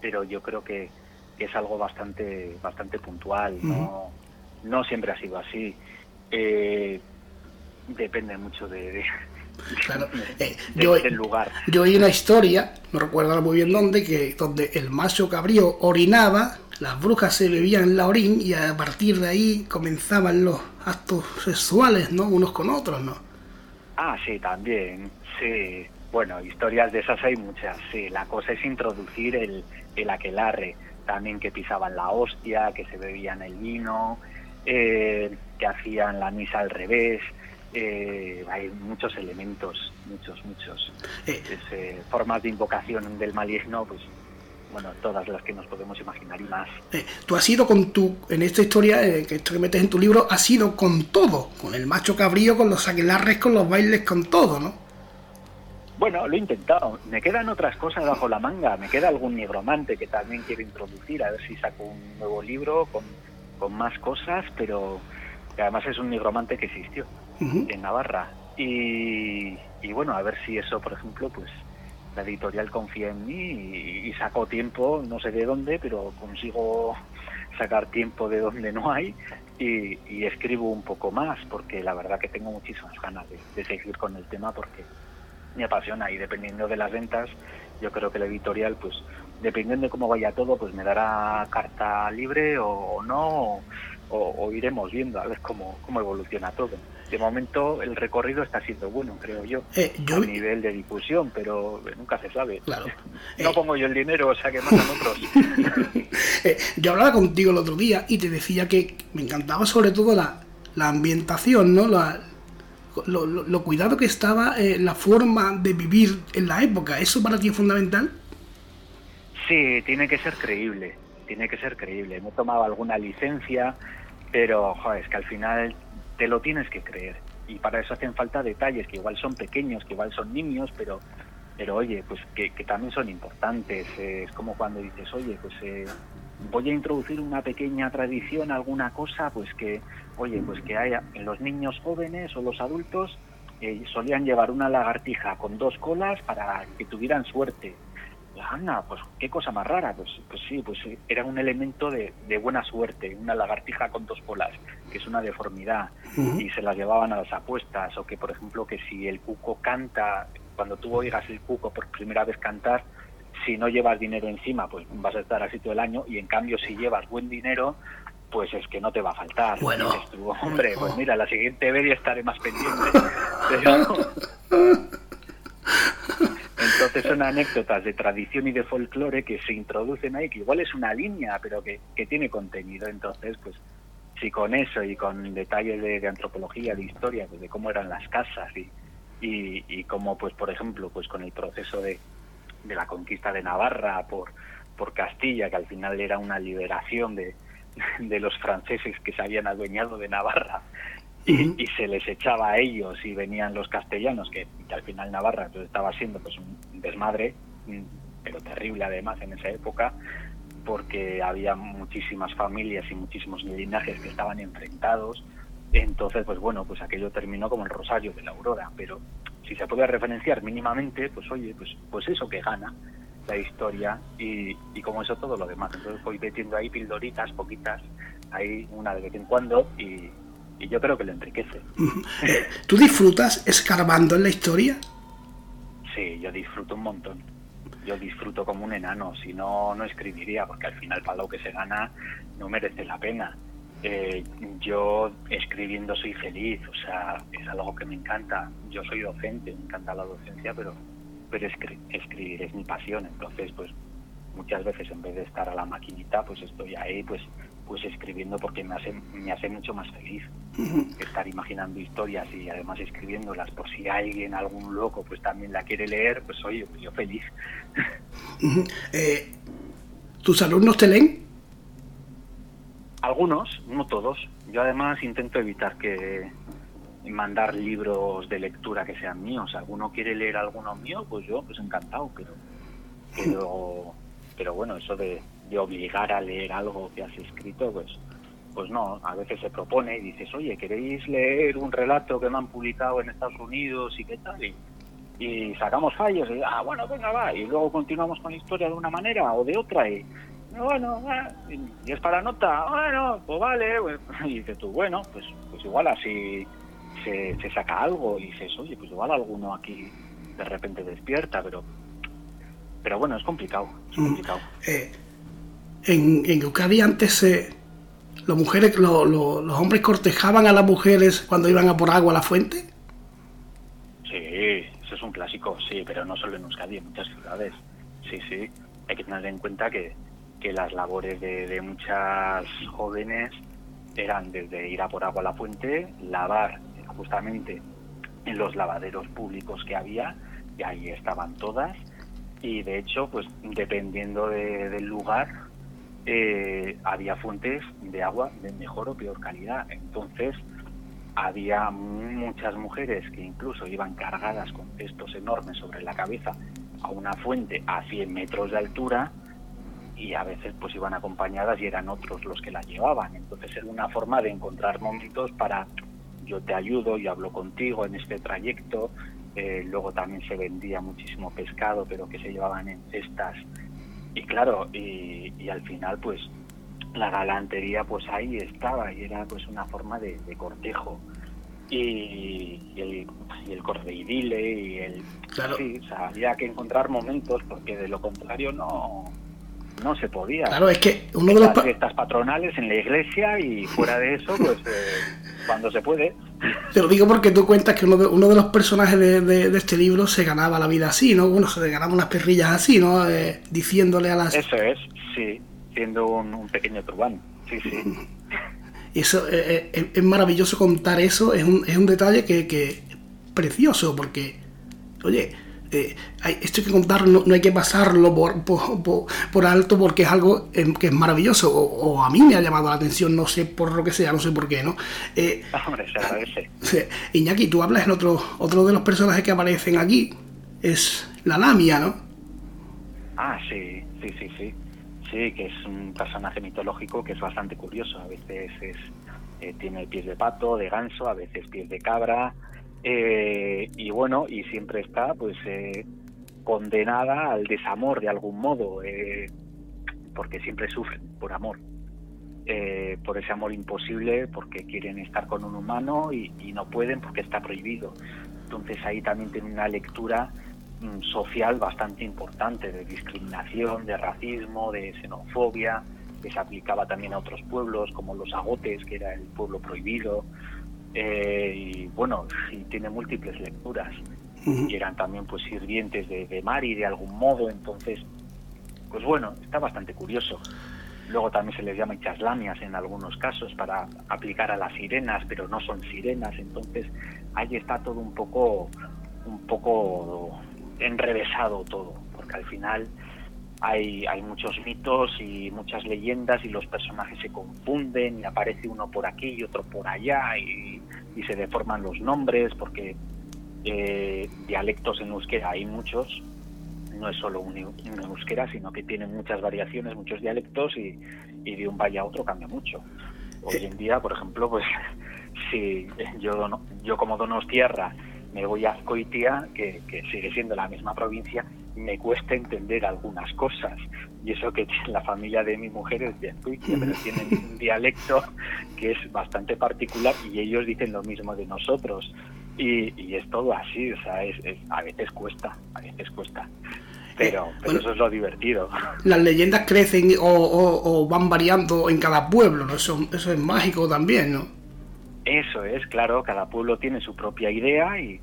pero yo creo que, es algo bastante bastante puntual no no siempre ha sido así. Eh, depende mucho de, claro. Eh, yo, del lugar. yo oí una historia no recuerdo muy bien dónde que donde el macho cabrío orinaba las brujas se bebían la orín y a partir de ahí comenzaban los actos sexuales no unos con otros no Ah, sí, también, sí. Bueno, historias de esas hay muchas, sí. La cosa es introducir el, el aquelarre, también que pisaban la hostia, que se bebían el vino, eh, que hacían la misa al revés. Eh, hay muchos elementos, muchos, muchos. Eh. formas de invocación del maligno, pues bueno, todas las que nos podemos imaginar y más. Eh, tú has ido con tu, en esta historia, eh, que esto que metes en tu libro, has ido con todo, con el macho cabrío, con los aquelarres, con los bailes, con todo, ¿no? Bueno, lo he intentado. Me quedan otras cosas bajo la manga. Me queda algún nigromante que también quiero introducir, a ver si saco un nuevo libro con, con más cosas, pero además es un nigromante que existió en Navarra. Y, y bueno, a ver si eso, por ejemplo, pues la editorial confía en mí y, saco tiempo, no sé de dónde, pero consigo sacar tiempo de donde no hay y, escribo un poco más, porque la verdad que tengo muchísimas ganas de, seguir con el tema porque me apasiona y dependiendo de las ventas, yo creo que la editorial, pues dependiendo de cómo vaya todo, pues me dará carta libre o, no, o, iremos viendo a ver cómo, cómo evoluciona todo de momento el recorrido está siendo bueno, creo yo, eh, a nivel de difusión, pero nunca se sabe. Claro. no pongo yo el dinero, o sea que mandan otros. Eh, yo hablaba contigo el otro día y te decía que me encantaba sobre todo la, la ambientación, ¿no? La, lo, cuidado que estaba eh, la forma de vivir en la época. ¿Eso para ti es fundamental? Sí, tiene que ser creíble. tiene que ser creíble. Me he tomado alguna licencia, pero joder, es que al final te lo tienes que creer. Y para eso hacen falta detalles que igual son pequeños, que igual son niños, pero pero oye, pues que, también son importantes. es como cuando dices, oye, pues eh, voy a introducir una pequeña tradición, alguna cosa, pues que, oye, pues que haya los niños jóvenes o los adultos eh, solían llevar una lagartija con dos colas para que tuvieran suerte. Anda, pues qué cosa más rara. Pues, pues sí, pues era un elemento de, buena suerte, una lagartija con dos colas, que es una deformidad, y se las llevaban a las apuestas, o que por ejemplo que si el cuco canta, cuando tú oigas el cuco por primera vez cantar, si no llevas dinero encima, pues vas a estar así todo el año, y en cambio si llevas buen dinero, pues es que no te va a faltar. Bueno, hombre, pues mira, la siguiente vez ya estaré más pendiente. Entonces son anécdotas de tradición y de folclore que se introducen ahí, que igual es una línea, pero que, que tiene contenido. Entonces, pues si con eso y con detalles de, antropología, de historia, pues de cómo eran las casas y, y, y cómo, pues por ejemplo, pues con el proceso de, de la conquista de Navarra por, por Castilla, que al final era una liberación de, de los franceses que se habían adueñado de Navarra y, se les echaba a ellos y venían los castellanos, que, al final Navarra pues, estaba siendo pues un desmadre, pero terrible además en esa época, porque había muchísimas familias y muchísimos linajes que estaban enfrentados. Entonces, pues bueno, pues aquello terminó como el rosario de la aurora, pero si se puede referenciar mínimamente, pues oye, pues, pues eso que gana la historia y, y como eso todo lo demás. Entonces voy metiendo ahí pildoritas, poquitas, ahí una de vez en cuando y, y yo creo que lo enriquece. ¿Tú disfrutas escarbando en la historia? Sí, yo disfruto un montón. Yo disfruto como un enano, si no, no escribiría, porque al final para lo que se gana no merece la pena. Eh, yo escribiendo soy feliz, o sea, es algo que me encanta. Yo soy docente, me encanta la docencia, pero, pero escribir es mi pasión. Entonces, pues muchas veces en vez de estar a la maquinita, pues estoy ahí, pues pues escribiendo porque me hace, me hace mucho más feliz estar imaginando historias y además escribiéndolas por si alguien, algún loco, pues también la quiere leer, pues oye, pues yo feliz. Eh, ¿Tus alumnos te leen? Algunos, no todos. Yo además intento evitar que mandar libros de lectura que sean míos. ¿Alguno quiere leer alguno mío? Pues yo, pues encantado, pero, pero, pero bueno, eso de, de obligar a leer algo que has escrito, pues, pues no, a veces se propone y dices, oye, ¿queréis leer un relato que me han publicado en Estados Unidos y qué tal? Y, sacamos fallos y, ah, bueno, venga, va, y luego continuamos con la historia de una manera o de otra y, bueno, y es para nota, bueno, pues vale, pues", y dices tú, bueno, pues, pues igual así se, se saca algo y dices, oye, pues igual alguno aquí de repente despierta, pero pero bueno, es complicado, es mm. complicado. Eh, en, en antes eh, los mujeres, los hombres cortejaban a las mujeres cuando iban a por agua a la fuente. Sí, eso es un clásico, sí, pero no solo en Euskadi, en muchas ciudades. Sí, sí, hay que tener en cuenta que, que las labores de, de muchas jóvenes eran desde ir a por agua a la fuente, lavar justamente en los lavaderos públicos que había, y ahí estaban todas, y de hecho, pues dependiendo del lugar, eh, había fuentes de agua de mejor o peor calidad. Entonces, había muchas mujeres que incluso iban cargadas con cestos enormes sobre la cabeza a una fuente a 100 metros de altura y a veces pues iban acompañadas y eran otros los que la llevaban. Entonces era una forma de encontrar momentos para yo te ayudo, yo hablo contigo en este trayecto. Eh, luego también se vendía muchísimo pescado, pero que se llevaban en cestas y claro, y, al final pues la galantería pues ahí estaba y era pues una forma de, cortejo. Y, el, y el cordeidile y el... Claro. Sí, o sea, había que encontrar momentos porque de lo contrario no, no se podía. Claro, es que uno de los... fiestas patronales en la iglesia y fuera de eso, pues eh, cuando se puede. Te lo digo porque tú cuentas que uno de, uno de los personajes de, este libro se ganaba la vida así, ¿no? Bueno, se ganaba unas perrillas así, ¿no? Eh, diciéndole a las... Eso es, sí, siendo un, pequeño turbán, sí, sí. Eso eh, eh, es maravilloso contar eso, es un, es un detalle que, que precioso, porque, oye, eh, esto hay que contarlo, no, hay que pasarlo por, por, alto porque es algo em, que es maravilloso, o, a mí me ha llamado la atención, no sé por lo que sea, no sé por qué, ¿no? Eh, Hombre, se agradece. Iñaki, tú hablas en otro, otro de los personajes que aparecen aquí, es la Lamia, ¿no? Ah, sí, sí, sí, sí. Sí, que es un personaje mitológico que es bastante curioso. A veces es, eh, tiene pies de pato, de ganso, a veces pies de cabra, eh, y bueno, y siempre está pues eh, condenada al desamor de algún modo, eh, porque siempre sufren por amor, por ese amor imposible, porque quieren estar con un humano y, no pueden porque está prohibido. Entonces ahí también tiene una lectura mm, social bastante importante de discriminación, de racismo, de xenofobia, que se aplicaba también a otros pueblos como los agotes, que era el pueblo prohibido, eh, y bueno, y tiene múltiples lecturas. Y eran también pues sirvientes de, de Mari de algún modo, entonces, pues bueno, está bastante curioso. Luego también se les llama chaslamias en algunos casos para aplicar a las sirenas, pero no son sirenas, entonces ahí está todo un poco, un poco enrevesado todo, porque al final hay, hay muchos mitos y muchas leyendas y los personajes se confunden y aparece uno por aquí y otro por allá y, se deforman los nombres porque eh, dialectos en euskera hay muchos, no es solo un, euskera, sino que tiene muchas variaciones, muchos dialectos y, de un valle a otro cambia mucho. Hoy en día, por ejemplo, pues si yo, yo como Donostierra me voy a Azcoitia, que, que sigue siendo la misma provincia, me cuesta entender algunas cosas. Y eso que la familia de mi mujer es de pero tienen un dialecto que es bastante particular y ellos dicen lo mismo de nosotros. Y, es todo así, o sea, es, a veces cuesta, a veces cuesta. Pero, pero eso es lo divertido. Las leyendas crecen o, van variando en cada pueblo, ¿no? Eso, eso es mágico también, ¿no? Eso es, claro, cada pueblo tiene su propia idea y,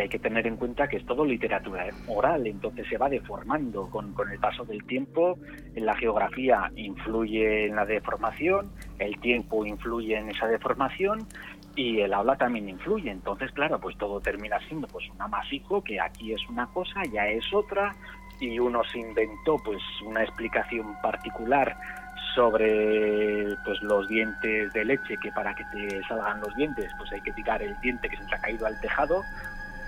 hay que tener en cuenta que es todo literatura oral, entonces se va deformando con, el paso del tiempo, la geografía influye en la deformación, el tiempo influye en esa deformación y el habla también influye, entonces claro, pues todo termina siendo pues un amasijo que aquí es una cosa, ya es otra y uno se inventó pues una explicación particular sobre pues los dientes de leche, que para que te salgan los dientes, pues hay que tirar el diente que se ha caído al tejado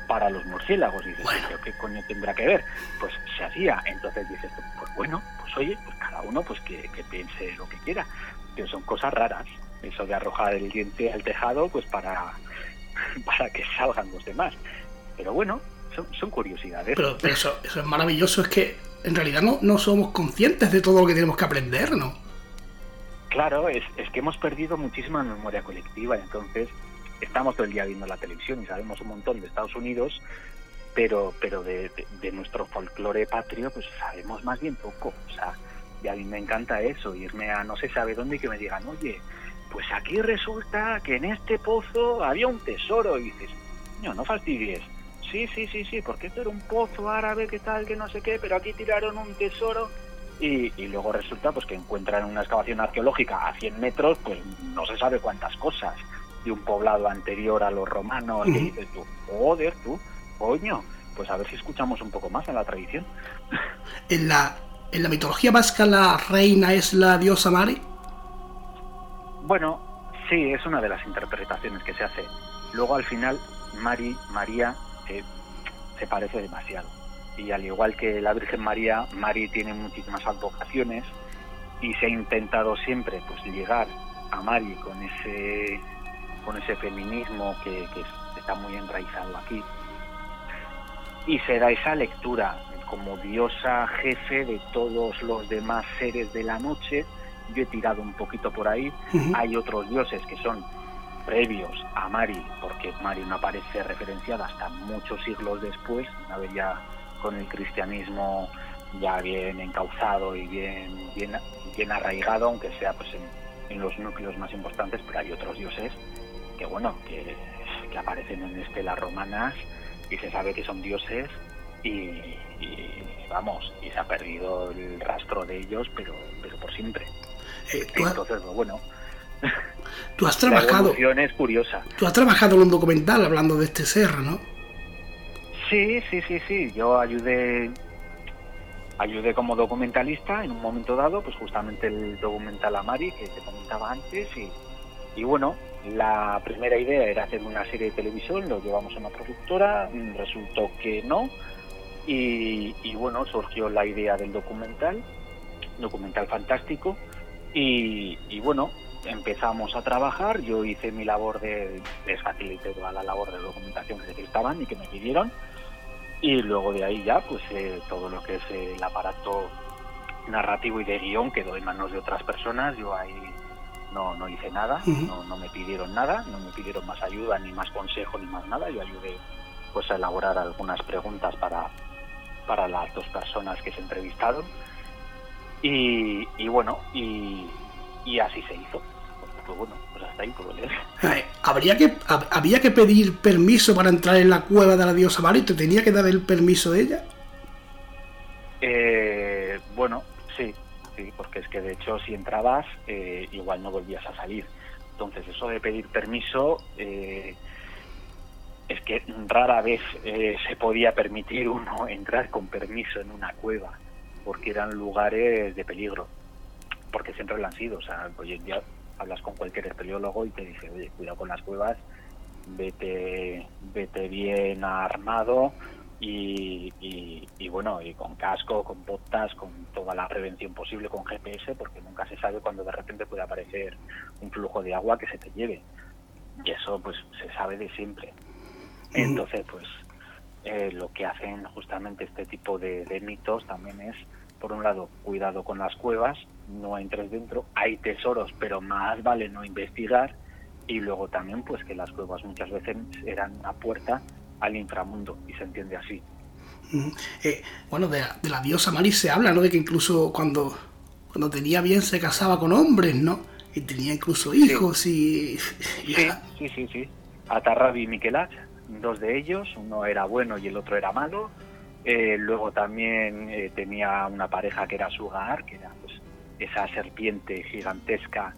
para los murciélagos. Y dices, ¿qué coño tendrá que ver? Pues se hacía. Entonces dices, pues bueno, pues oye, pues cada uno pues que, piense lo que quiera. Pero son cosas raras. Eso de arrojar el diente al tejado, pues para, para que salgan los demás. Pero bueno, son, curiosidades. Pero, eso, eso es maravilloso, es que en realidad no, no somos conscientes de todo lo que tenemos que aprender, ¿no? Claro, es, que hemos perdido muchísima memoria colectiva, entonces estamos todo el día viendo la televisión y sabemos un montón de Estados Unidos, pero, pero de, nuestro folclore patrio, pues sabemos más bien poco. O sea, y a mí me encanta eso, irme a no se sabe dónde y que me digan, oye, pues aquí resulta que en este pozo había un tesoro. Y dices, no, no fastidies. Sí, sí, sí, sí, porque esto era un pozo árabe, que tal, que no sé qué, pero aquí tiraron un tesoro y, luego resulta pues que encuentran una excavación arqueológica a 100 metros, pues no se sabe cuántas cosas de un poblado anterior a los romanos, y dices tú, joder, tú, coño, pues a ver si escuchamos un poco más en la tradición. En la, en la mitología vasca la reina es la diosa Mari. Bueno, sí, es una de las interpretaciones que se hace. Luego al final Mari, María, eh, se parece demasiado y al igual que la Virgen María, Mari tiene muchísimas advocaciones y se ha intentado siempre pues llegar a Mari con ese con ese feminismo que, está muy enraizado aquí. Y se da esa lectura como diosa jefe de todos los demás seres de la noche. Yo he tirado un poquito por ahí. Hay otros dioses que son previos a Mari porque Mari no aparece referenciada hasta muchos siglos después. Una vez ya con el cristianismo ya bien encauzado y bien, bien, bien arraigado, aunque sea pues en, los núcleos más importantes, pero hay otros dioses que bueno, que, aparecen en estelas romanas y se sabe que son dioses y, vamos, y se ha perdido el rastro de ellos, pero, pero por siempre. Eh, Entonces, pues, bueno. Tú has trabajado. La es curiosa. Tú has trabajado en un documental hablando de este ser, ¿no? Sí, sí, sí, sí. Yo ayudé ayudé como documentalista en un momento dado, pues justamente el documental Amari que te comentaba antes y, y bueno, la primera idea era hacer una serie de televisión, lo llevamos a una productora, resultó que no y, y bueno, surgió la idea del documental, documental fantástico y, y bueno, empezamos a trabajar, yo hice mi labor de, les facilité toda la labor de documentación que necesitaban y que me pidieron y luego de ahí ya pues eh, todo lo que es el aparato narrativo y de guion quedó en manos de otras personas, yo ahí no, no hice nada, no, no me pidieron nada, no me pidieron más ayuda, ni más consejo, ni más nada, yo ayudé pues a elaborar algunas preguntas para, para las dos personas que se entrevistaron y, y bueno, y, y así se hizo pues bueno, pues hasta ahí puedo leer. ¿Habría que, ¿Había que pedir permiso para entrar en la cueva de la diosa Mari? ¿Te tenía que dar el permiso ella? Eh, bueno, sí, porque es que de hecho si entrabas eh, igual no volvías a salir. Entonces eso de pedir permiso eh, es que rara vez se podía permitir uno entrar con permiso en una cueva, porque eran lugares de peligro, porque siempre lo han sido. O sea, hoy en día hablas con cualquier espeleólogo y te dice, oye, cuidado con las cuevas, vete, vete bien armado y, y, bueno, y con casco, con botas, con toda la prevención posible, con GPS, porque nunca se sabe cuando de repente puede aparecer un flujo de agua que se te lleve. Y eso pues se sabe de siempre. Entonces, pues eh, lo que hacen justamente este tipo de, de mitos también es, por un lado, cuidado con las cuevas, no entres dentro, hay tesoros, pero más vale no investigar y luego también pues que las cuevas muchas veces eran una puerta al inframundo y se entiende así. Eh, bueno, de, la diosa Maris se habla, ¿no? De que incluso cuando, cuando tenía bien se casaba con hombres, ¿no? Y tenía incluso hijos y... Sí, sí, sí, sí. Atarrabi y Miquelach, dos de ellos, uno era bueno y el otro era malo. Eh, luego también eh, tenía una pareja que era su hogar, que era esa serpiente gigantesca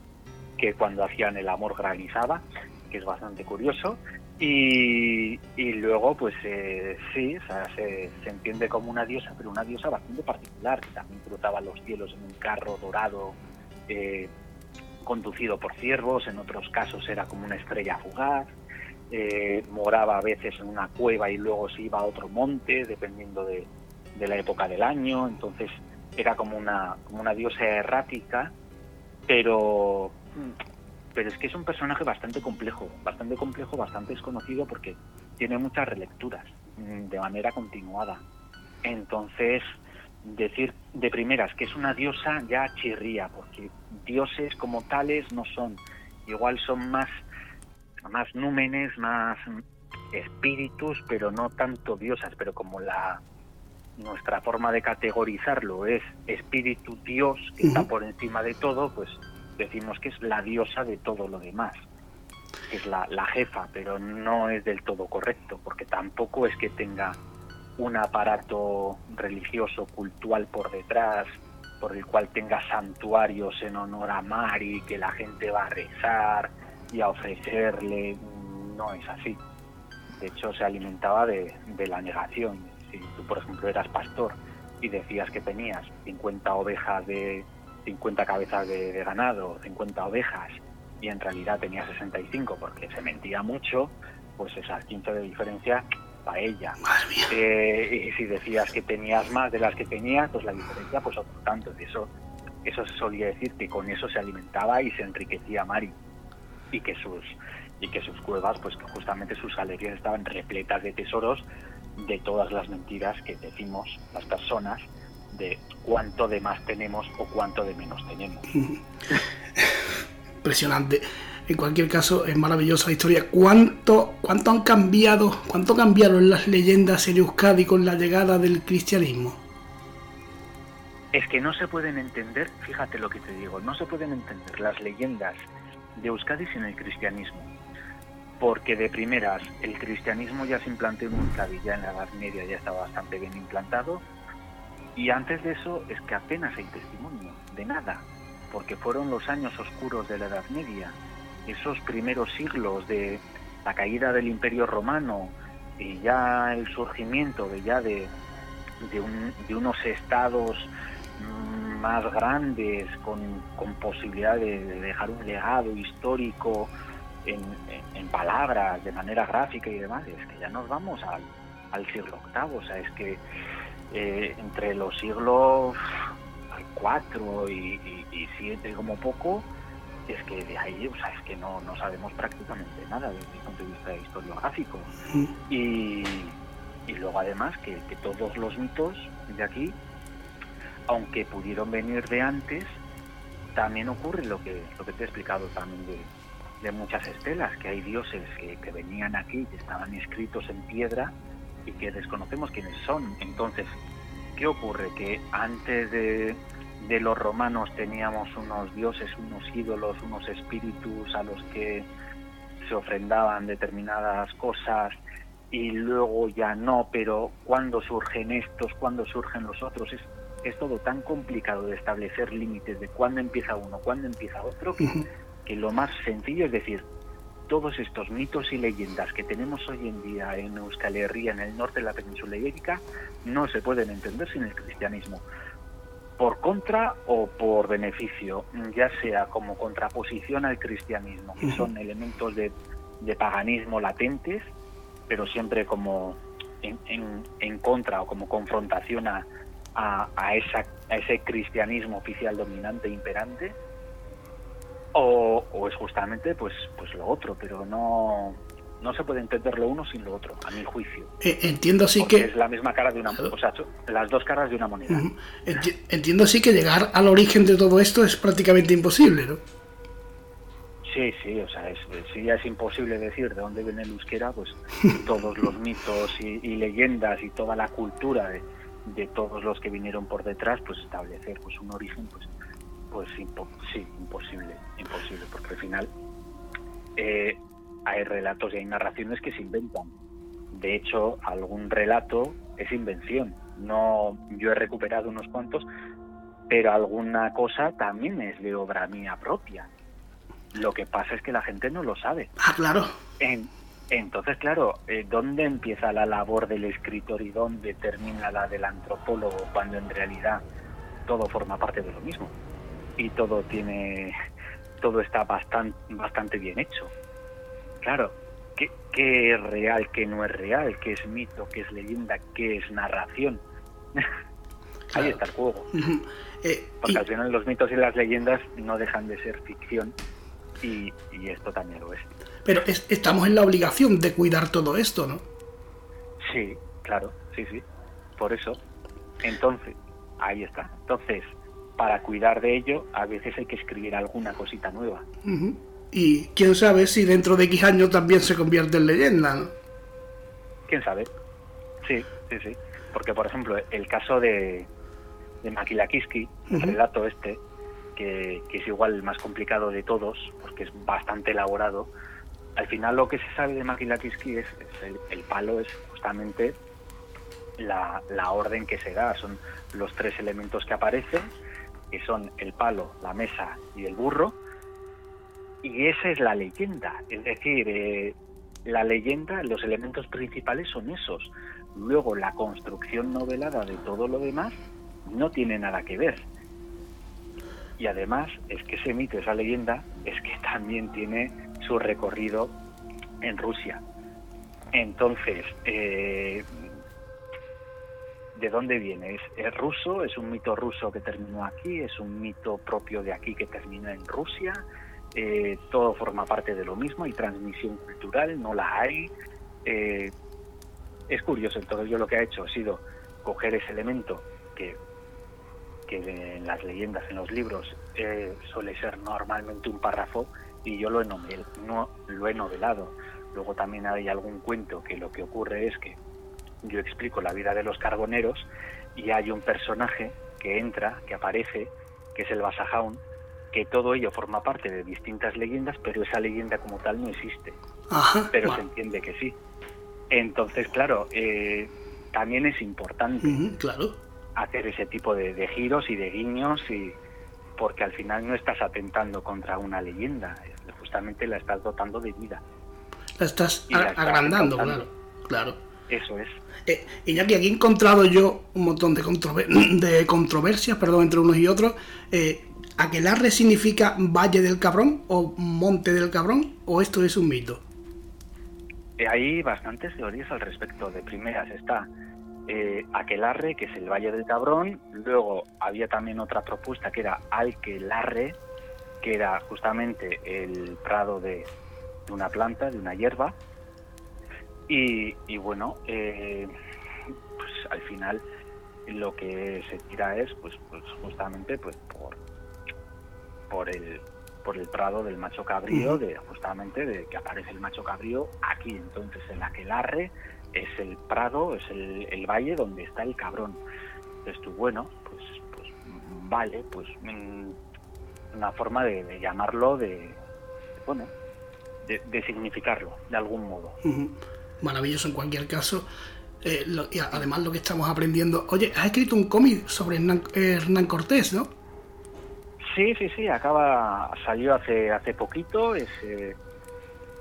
que cuando hacían el amor granizaba, que es bastante curioso. Y, luego, pues eh, sí, se, se, entiende como una diosa, pero una diosa bastante particular, que también cruzaba los cielos en un carro dorado eh, conducido por ciervos, en otros casos era como una estrella fugaz, eh, moraba a veces en una cueva y luego se iba a otro monte, dependiendo de, de la época del año, entonces era como una, como una diosa errática, pero, pero es que es un personaje bastante complejo, bastante complejo, bastante desconocido porque tiene muchas relecturas mm, de manera continuada. Entonces, decir de primeras que es una diosa ya chirría, porque dioses como tales no son, igual son más, más númenes, más espíritus, pero no tanto diosas, pero como la nuestra forma de categorizarlo es espíritu Dios, que está por encima de todo, pues decimos que es la diosa de todo lo demás, es la, la jefa, pero no es del todo correcto, porque tampoco es que tenga un aparato religioso, cultural por detrás, por el cual tenga santuarios en honor a Mari, que la gente va a rezar y a ofrecerle, no es así. De hecho, se alimentaba de, de la negación, si tú, por ejemplo, eras pastor y decías que tenías 50 ovejas de 50 cabezas de, ganado, 50 ovejas, y en realidad tenías 65 porque se mentía mucho, pues esas 15 de diferencia para ella. Eh, y si decías que tenías más de las que tenías, pues la diferencia, pues otro tanto. Eso, eso solía decir que con eso se alimentaba y se enriquecía Mari. Y que sus, y que sus cuevas, pues que justamente sus galerías estaban repletas de tesoros de todas las mentiras que decimos las personas de cuánto de más tenemos o cuánto de menos tenemos. Impresionante. En cualquier caso, es maravillosa la historia. ¿Cuánto, cuánto han cambiado, cuánto cambiaron las leyendas en Euskadi con la llegada del cristianismo? Es que no se pueden entender, fíjate lo que te digo, no se pueden entender las leyendas de Euskadi sin el cristianismo porque de primeras el cristianismo ya se implantó en Euskadi, ya en la Edad Media ya estaba bastante bien implantado, y antes de eso es que apenas hay testimonio, de nada, porque fueron los años oscuros de la Edad Media, esos primeros siglos de la caída del Imperio Romano, y ya el surgimiento de ya de, de, unos estados mm, más grandes con, con posibilidad de, dejar un legado histórico en, palabras, de manera gráfica y demás, es que ya nos vamos al, al siglo VIII, o sea, es que eh, entre los siglos 4 y, y, 7 como poco, es que de ahí, o sea, es que no, no sabemos prácticamente nada desde el punto de vista historiográfico. Y, y luego además que, que, todos los mitos de aquí, aunque pudieron venir de antes, también ocurre lo que, lo que te he explicado también de, de muchas estelas, que hay dioses que, que venían aquí, que estaban escritos en piedra y que desconocemos quiénes son. Entonces, ¿qué ocurre? Que antes de, de los romanos teníamos unos dioses, unos ídolos, unos espíritus a los que se ofrendaban determinadas cosas y luego ya no, pero cuando surgen estos, cuando surgen los otros, es, es todo tan complicado de establecer límites de cuándo empieza uno, cuándo empieza otro, que, que lo más sencillo es decir, todos estos mitos y leyendas que tenemos hoy en día en Euskal Herria, en el norte de la península ibérica, no se pueden entender sin el cristianismo. Por contra o por beneficio, ya sea como contraposición al cristianismo, que son elementos de, paganismo latentes, pero siempre como en, contra o como confrontación a, a, esa, a ese cristianismo oficial dominante e imperante, o, o, es justamente pues, pues lo otro, pero no, no se puede entender lo uno sin lo otro, a mi juicio. Eh, entiendo así que... Es la misma cara de una... O sea, las dos caras de una moneda. entiendo así que llegar al origen de todo esto es prácticamente imposible, ¿no? Sí, sí, o sea, si ya es imposible decir de dónde viene el euskera, pues todos los mitos y, leyendas y toda la cultura de, de, todos los que vinieron por detrás, pues establecer pues un origen, pues, pues sí, imposible, imposible, porque al final eh, hay relatos y hay narraciones que se inventan. De hecho, algún relato es invención. No, yo he recuperado unos cuantos, pero alguna cosa también es de obra mía propia. Lo que pasa es que la gente no lo sabe. Ah, claro. entonces, claro, eh, ¿dónde empieza la labor del escritor y dónde termina la del antropólogo cuando en realidad todo forma parte de lo mismo? Y todo tiene, todo está bastante, bastante bien hecho claro, ¿qué, es real, qué no es real, qué es mito, qué es leyenda, qué es narración? Ahí está el juego. Eh, Porque al final los mitos y las leyendas no dejan de ser ficción y, esto también lo es. Pero estamos en la obligación de cuidar todo esto, ¿no? Sí, claro, sí, sí. Por eso. Entonces, ahí está. Entonces, para cuidar de ello, a veces hay que escribir alguna cosita nueva. Y quién sabe si dentro de X años también se convierte en leyenda, ¿no? Quién sabe. Sí, sí, sí. Porque, por ejemplo, el caso de, de Makilakiski, el relato este, que, es igual el más complicado de todos, porque es bastante elaborado, al final lo que se sabe de Makilakiski es, el, palo es justamente la, la, orden que se da, son los tres elementos que aparecen, que son el palo, la mesa y el burro, y esa es la leyenda, es decir, eh, la leyenda, los elementos principales son esos. Luego la construcción novelada de todo lo demás no tiene nada que ver. Y además es que ese mito, esa leyenda, es que también tiene su recorrido en Rusia. Entonces, eh, ¿de dónde viene? ¿Es, ruso? ¿Es un mito ruso que terminó aquí? ¿Es un mito propio de aquí que terminó en Rusia? Eh, todo forma parte de lo mismo, hay transmisión cultural, no la hay. Eh, es curioso, entonces yo lo que he hecho ha sido coger ese elemento que, que en las leyendas, en los libros, eh, suele ser normalmente un párrafo y yo lo he, no, lo he novelado. Luego también hay algún cuento que lo que ocurre es que yo explico la vida de los carboneros y hay un personaje que entra, que aparece, que es el Basajaun, que todo ello forma parte de distintas leyendas, pero esa leyenda como tal no existe. pero se entiende que sí. Entonces, claro, eh, también es importante claro. hacer ese tipo de, giros y de guiños, y porque al final no estás atentando contra una leyenda, justamente la estás dotando de vida. La estás agrandando, claro. claro. Eso es. Eh, Iñaki, aquí he encontrado yo un montón de, de controversias perdón, entre unos y otros. Eh, ¿Aquelarre significa Valle del Cabrón o Monte del Cabrón o esto es un mito? Eh, hay bastantes teorías al respecto. De primeras está eh, Aquelarre, que es el Valle del Cabrón. Luego había también otra propuesta que era Alquelarre, que era justamente el prado de, una planta, de una hierba. Y, bueno, eh, pues al final lo que se tira es pues, pues justamente pues por, por el por el prado del macho cabrío, de justamente de que aparece el macho cabrío aquí. Entonces el aquelarre es el prado, es el, valle donde está el cabrón. Entonces tú, bueno, pues, pues vale, pues mm, una forma de, llamarlo, de, bueno, de, significarlo de algún modo. Maravilloso en cualquier caso. Eh, y además lo que estamos aprendiendo. Oye, has escrito un cómic sobre Hernán, Hernán Cortés, ¿no? Sí, sí, sí, acaba, salió hace hace poquito,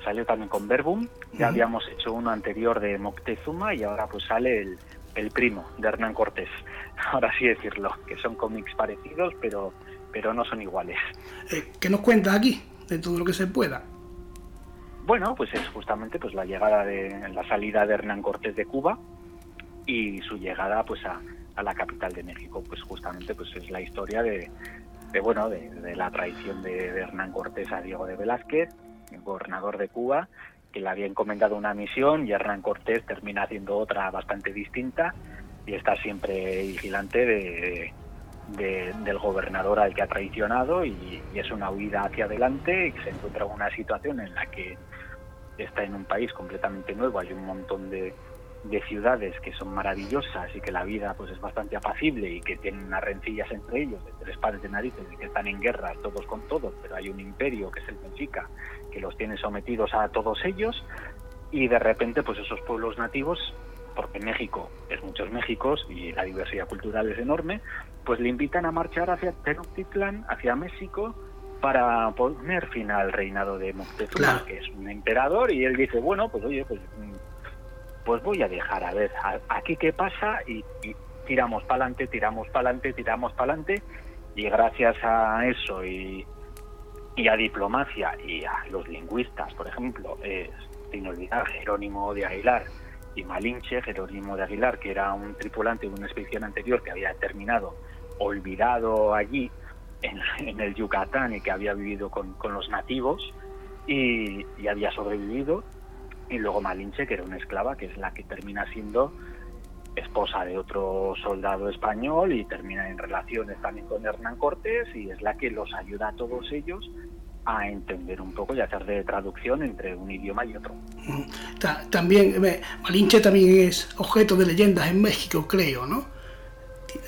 salió también con Verbum, ya habíamos hecho uno anterior de Moctezuma y ahora pues sale el, primo de Hernán Cortés, ahora sí decirlo, que son cómics parecidos pero, pero no son iguales. Eh, ¿Qué nos cuentas aquí, de todo lo que se pueda? Bueno, pues es justamente pues la llegada de la salida de Hernán Cortés de Cuba y su llegada pues a, la capital de México, pues justamente pues es la historia de, de bueno de, la traición de, Hernán Cortés a Diego de Velázquez, el gobernador de Cuba, que le había encomendado una misión y Hernán Cortés termina haciendo otra bastante distinta y está siempre vigilante de, del gobernador al que ha traicionado y, y, es una huida hacia adelante y se encuentra en una situación en la que está en un país completamente nuevo, hay un montón de, de ciudades que son maravillosas y que la vida pues es bastante apacible y que tienen unas rencillas entre ellos de tres pares de narices y que están en guerra todos con todos, pero hay un imperio que es el Benfica que los tiene sometidos a todos ellos y de repente pues esos pueblos nativos porque México es muchos Méxicos y la diversidad cultural es enorme, pues le invitan a marchar hacia Tenochtitlan, hacia México, para poner fin al reinado de Moctezuma, que es un emperador, y él dice, bueno, pues oye, pues pues voy a dejar a ver aquí qué pasa y, tiramos para adelante, tiramos para adelante, tiramos para adelante y gracias a eso y, a diplomacia y a los lingüistas, por ejemplo, sin olvidar Jerónimo de Aguilar y Malinche, Jerónimo de Aguilar, que era un tripulante de una expedición anterior que había terminado olvidado allí en, el Yucatán y que había vivido con, los nativos y, y había sobrevivido y luego Malinche, que era una esclava, que es la que termina siendo esposa de otro soldado español y termina en relaciones también con Hernán Cortés y es la que los ayuda a todos ellos a entender un poco y hacer de traducción entre un idioma y otro. También, Malinche también es objeto de leyendas en México, creo, ¿no?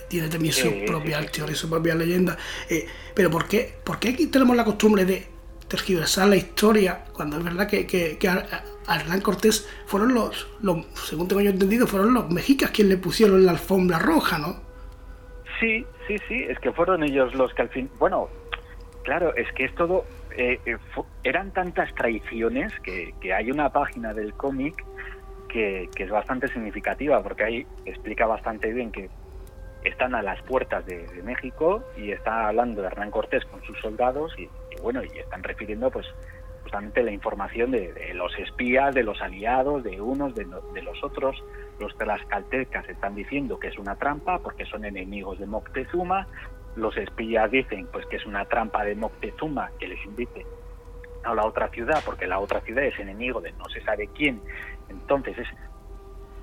Tiene también su propia historia, su propia leyenda. Eh, pero ¿por qué, ¿por qué aquí tenemos la costumbre de tergiversar la historia cuando es verdad que, que, que a Hernán Cortés fueron los, los, según tengo yo entendido, fueron los mexicas quienes le pusieron la alfombra roja, ¿no? Sí, sí, sí, es que fueron ellos los que al fin, bueno, claro, es que es todo, eh, eh, eran tantas traiciones que, que, hay una página del cómic que, que, es bastante significativa, porque ahí explica bastante bien que están a las puertas de, México y está hablando de Hernán Cortés con sus soldados y, bueno, y están refiriendo pues justamente la información de, los espías, de los aliados, de unos, de, los otros. Los tlaxcaltecas están diciendo que es una trampa porque son enemigos de Moctezuma. Los espías dicen pues que es una trampa de Moctezuma que les invite a la otra ciudad porque la otra ciudad es enemigo de no se sabe quién. Entonces es,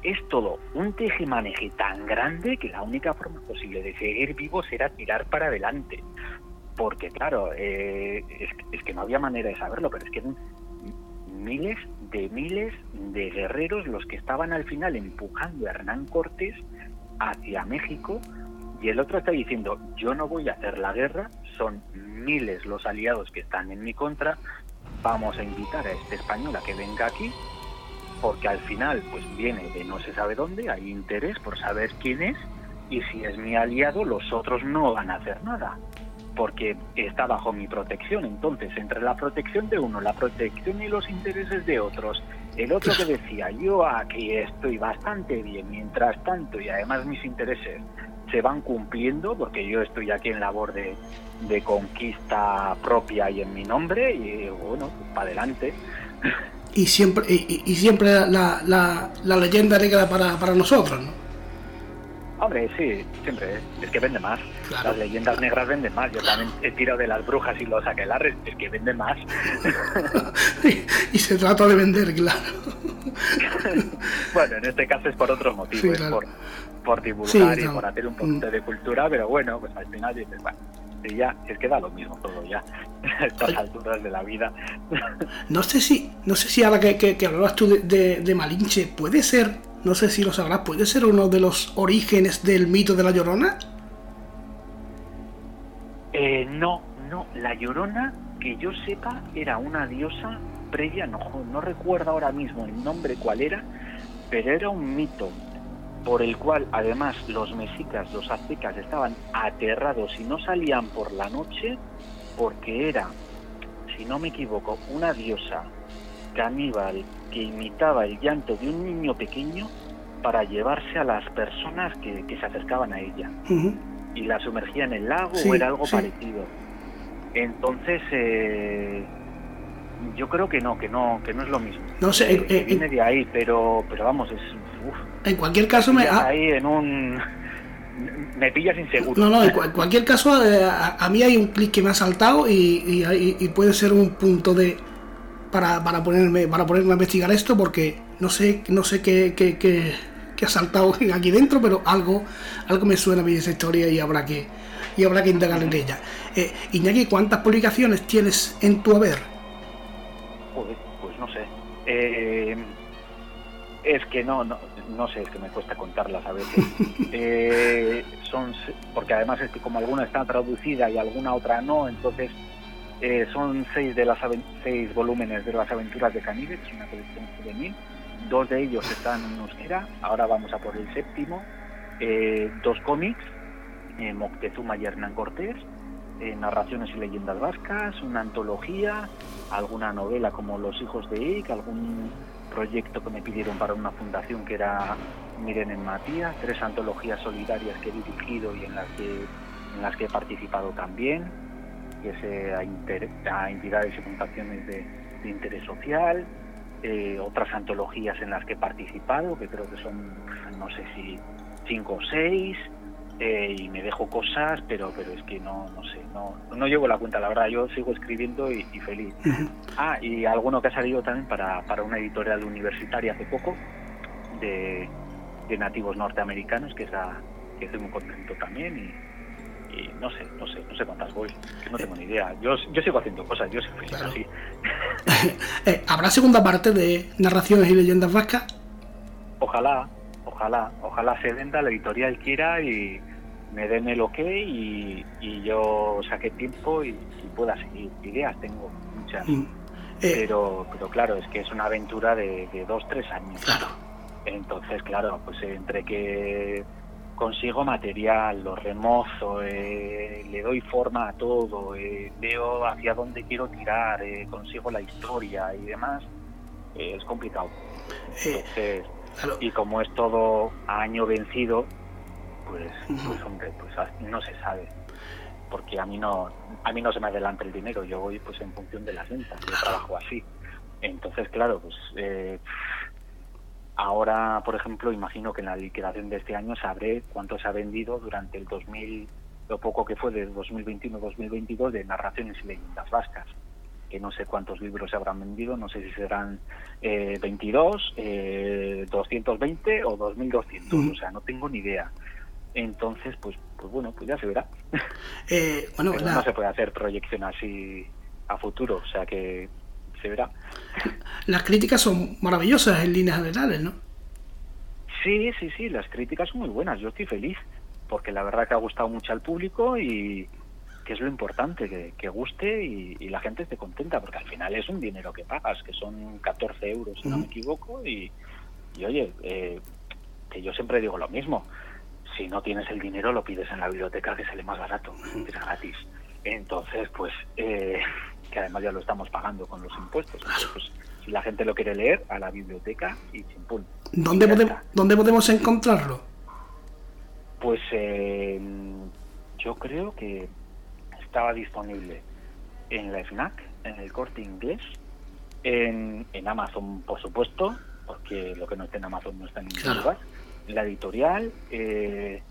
es todo un tejemaneje tan grande que la única forma posible de seguir vivo será tirar para adelante. Porque claro, eh, es, que no había manera de saberlo, pero es que eran miles de miles de guerreros los que estaban al final empujando a Hernán Cortés hacia México. Y el otro está diciendo yo no voy a hacer la guerra, son miles los aliados que están en mi contra, vamos a invitar a este español a que venga aquí porque al final pues viene de no se sabe dónde, hay interés por saber quién es y si es mi aliado los otros no van a hacer nada porque está bajo mi protección. Entonces, entre la protección de uno, la protección y los intereses de otros El otro que decía, yo aquí estoy bastante bien, mientras tanto, y además mis intereses se van cumpliendo, porque yo estoy aquí en labor de, de conquista propia y en mi nombre, y bueno, pues para adelante. Y siempre, y, siempre la, la, la, leyenda negra para, para nosotros, ¿no? Hombre, sí, siempre. Es que vende más. Las leyendas negras venden más. Yo también he tirado de las brujas y los aquelarres. Es que vende más. y se trata de vender, claro. bueno, en este caso es por otros motivos. por, por divulgar y por hacer un poquito mm. de cultura. Pero bueno, pues al final dices, bueno, y ya, es que da lo mismo todo ya. A estas alturas de la vida. no sé si, no sé si ahora que, que, hablabas tú de, de Malinche, puede ser no sé si lo sabrás, ¿puede ser uno de los orígenes del mito de la Llorona? Eh, no, no, la Llorona, que yo sepa, era una diosa previa, no, no recuerdo ahora mismo el nombre cuál era, pero era un mito por el cual además los mexicas, los aztecas estaban aterrados y no salían por la noche porque era, si no me equivoco, una diosa caníbal que imitaba el llanto de un niño pequeño para llevarse a las personas que, se acercaban a ella. Y la sumergía en el lago o era algo parecido. Entonces, eh, yo creo que no, que no, que no es lo mismo. No sé, eh, eh, viene de ahí, pero, pero vamos, es. En cualquier caso me. Ahí en un. Me pillas inseguro. No, no, en, cualquier caso, a, mí hay un clic que me ha saltado y, y puede ser un punto de, para, para, ponerme, para ponerme a investigar esto porque no sé, no sé qué, qué, qué, ha saltado aquí dentro, pero algo, algo me suena a mí esa historia y habrá que, y habrá que indagar en ella. Eh, Iñaki, ¿cuántas publicaciones tienes en tu haber? pues no sé. Eh, es que no, no, no sé, es que me cuesta contarlas a veces. Eh, son, porque además es que como alguna está traducida y alguna otra no, entonces eh, son seis, de las, seis volúmenes de las aventuras de Canive, que es una colección juvenil. Dos de ellos están en euskera, ahora vamos a por el séptimo. Eh, dos cómics, Moctezuma y Hernán Cortés, narraciones y leyendas vascas, una antología, alguna novela como Los hijos de Ick, algún proyecto que me pidieron para una fundación que era Miren en Matías, tres antologías solidarias que he dirigido y en las que, en las que he participado también, que a, entidades y fundaciones de, interés social, eh, otras antologías en las que he participado, que creo que son, no sé si cinco o seis, eh, y me dejo cosas, pero pero es que no, no sé, no, no llevo la cuenta, la verdad, yo sigo escribiendo y, feliz. Ah, y alguno que ha salido también para, para una editorial universitaria hace poco, de, de nativos norteamericanos, que, es que estoy muy contento también, y, no sé, no sé, no sé cuántas voy, no tengo ni idea. Yo, yo sigo haciendo cosas, yo soy feliz así. Eh, ¿Habrá segunda parte de narraciones y leyendas vascas? Ojalá, ojalá, ojalá se venda, la editorial quiera y me den el ok y, y yo saque tiempo y, pueda seguir. Ideas tengo muchas. Mm. Eh, pero, pero claro, es que es una aventura de, de dos, tres años. Claro. Entonces, claro, pues entre que consigo material, lo remozo, eh, le doy forma a todo, eh, veo hacia dónde quiero tirar, eh, consigo la historia y demás, es complicado. Entonces, y como es todo año vencido, pues, pues hombre, pues no se sabe porque a mí no a mí no se me adelanta el dinero yo voy pues en función de las ventas yo trabajo así. Entonces claro pues eh, Ahora, por ejemplo, imagino que en la liquidación de este año sabré cuánto se ha vendido durante el 2000, lo poco que fue de 2021-2022 de narraciones y leyendas vascas, que no sé cuántos libros se habrán vendido, no sé si serán eh, 22, eh, 220 o 2200, o sea, no tengo ni idea. Entonces, pues, pues bueno, pues ya se verá. Eh, bueno, No se puede hacer proyección así a futuro, o sea que verá. Las críticas son maravillosas en líneas generales, ¿no? Sí, sí, sí, las críticas son muy buenas. Yo estoy feliz porque la verdad que ha gustado mucho al público y que es lo importante, que, guste y, la gente esté contenta, porque al final es un dinero que pagas, que son 14 euros, si no me equivoco, y, oye, eh, que yo siempre digo lo mismo, si no tienes el dinero lo pides en la biblioteca que sale más barato, es gratis. Entonces, pues, eh, que además ya lo estamos pagando con los impuestos. Pues si la gente lo quiere leer, a la biblioteca y chimpún. ¿Dónde, podemos, ¿dónde podemos encontrarlo? Pues eh, yo creo que estaba disponible en la FNAC, en el corte inglés, en, en Amazon, por supuesto, porque lo que no está en Amazon no está en ningún lugar, la editorial, eh,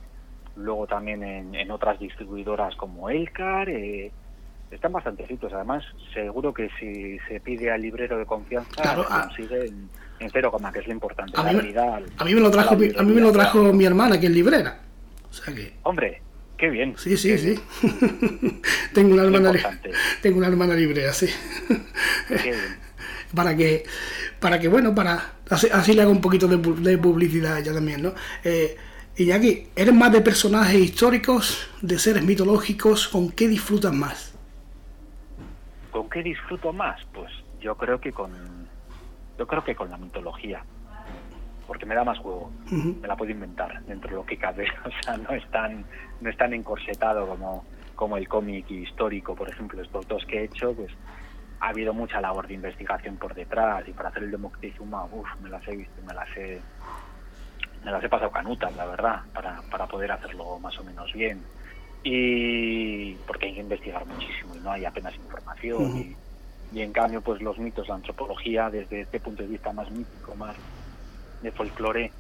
luego también en, otras distribuidoras como Elcar, eh, están bastante citos. Además, seguro que si se pide al librero de confianza, se consigue en, cero coma, que es lo importante. A, mí, me lo trajo, a mí me lo trajo mi hermana, que es librera. O sea que... Hombre, qué bien. Sí, sí, sí. tengo, una hermana, tengo una hermana librera, sí. Qué bien. para que, para que bueno, para así, le hago un poquito de, publicidad ya también, ¿no? Eh, Iñaki, ¿eres más de personajes históricos, de seres mitológicos? ¿Con qué disfrutas más? ¿Con qué disfruto más? Pues yo creo que con yo creo que con la mitología. Porque me da más juego. Me la puedo inventar dentro de lo que cabe. O sea, no es tan, no es tan encorsetado como, como el cómic histórico, por ejemplo, estos dos que he hecho, pues ha habido mucha labor de investigación por detrás y para hacer el de Moctezuma, uff, me las he visto, me las he, me las he pasado canutas, la verdad, para, para poder hacerlo más o menos bien. Y porque hay que investigar muchísimo y no hay apenas información. y, y, en cambio, pues los mitos, la antropología, desde este punto de vista más mítico, más de folclore,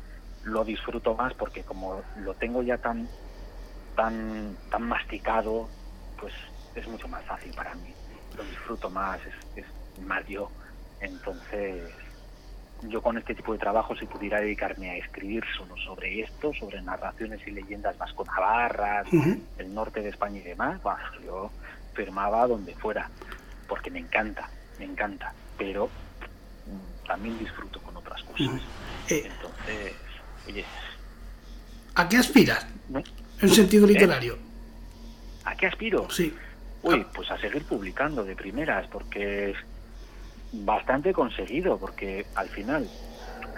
lo disfruto más porque como lo tengo ya tan, tan, tan masticado, pues es mucho más fácil para mí lo disfruto más, es, más yo. Entonces, yo con este tipo de trabajo, si pudiera dedicarme a escribir solo sobre esto, sobre narraciones y leyendas vasco-navarras, el norte de España y demás, yo firmaba donde fuera, porque me encanta, me encanta, pero también disfruto con otras cosas. Eh, Entonces, oye. ¿A qué aspiras? En sentido ¿Eh? literario. ¿A qué aspiro? Sí. Uy, pues a seguir publicando de primeras, porque es bastante conseguido, porque al final,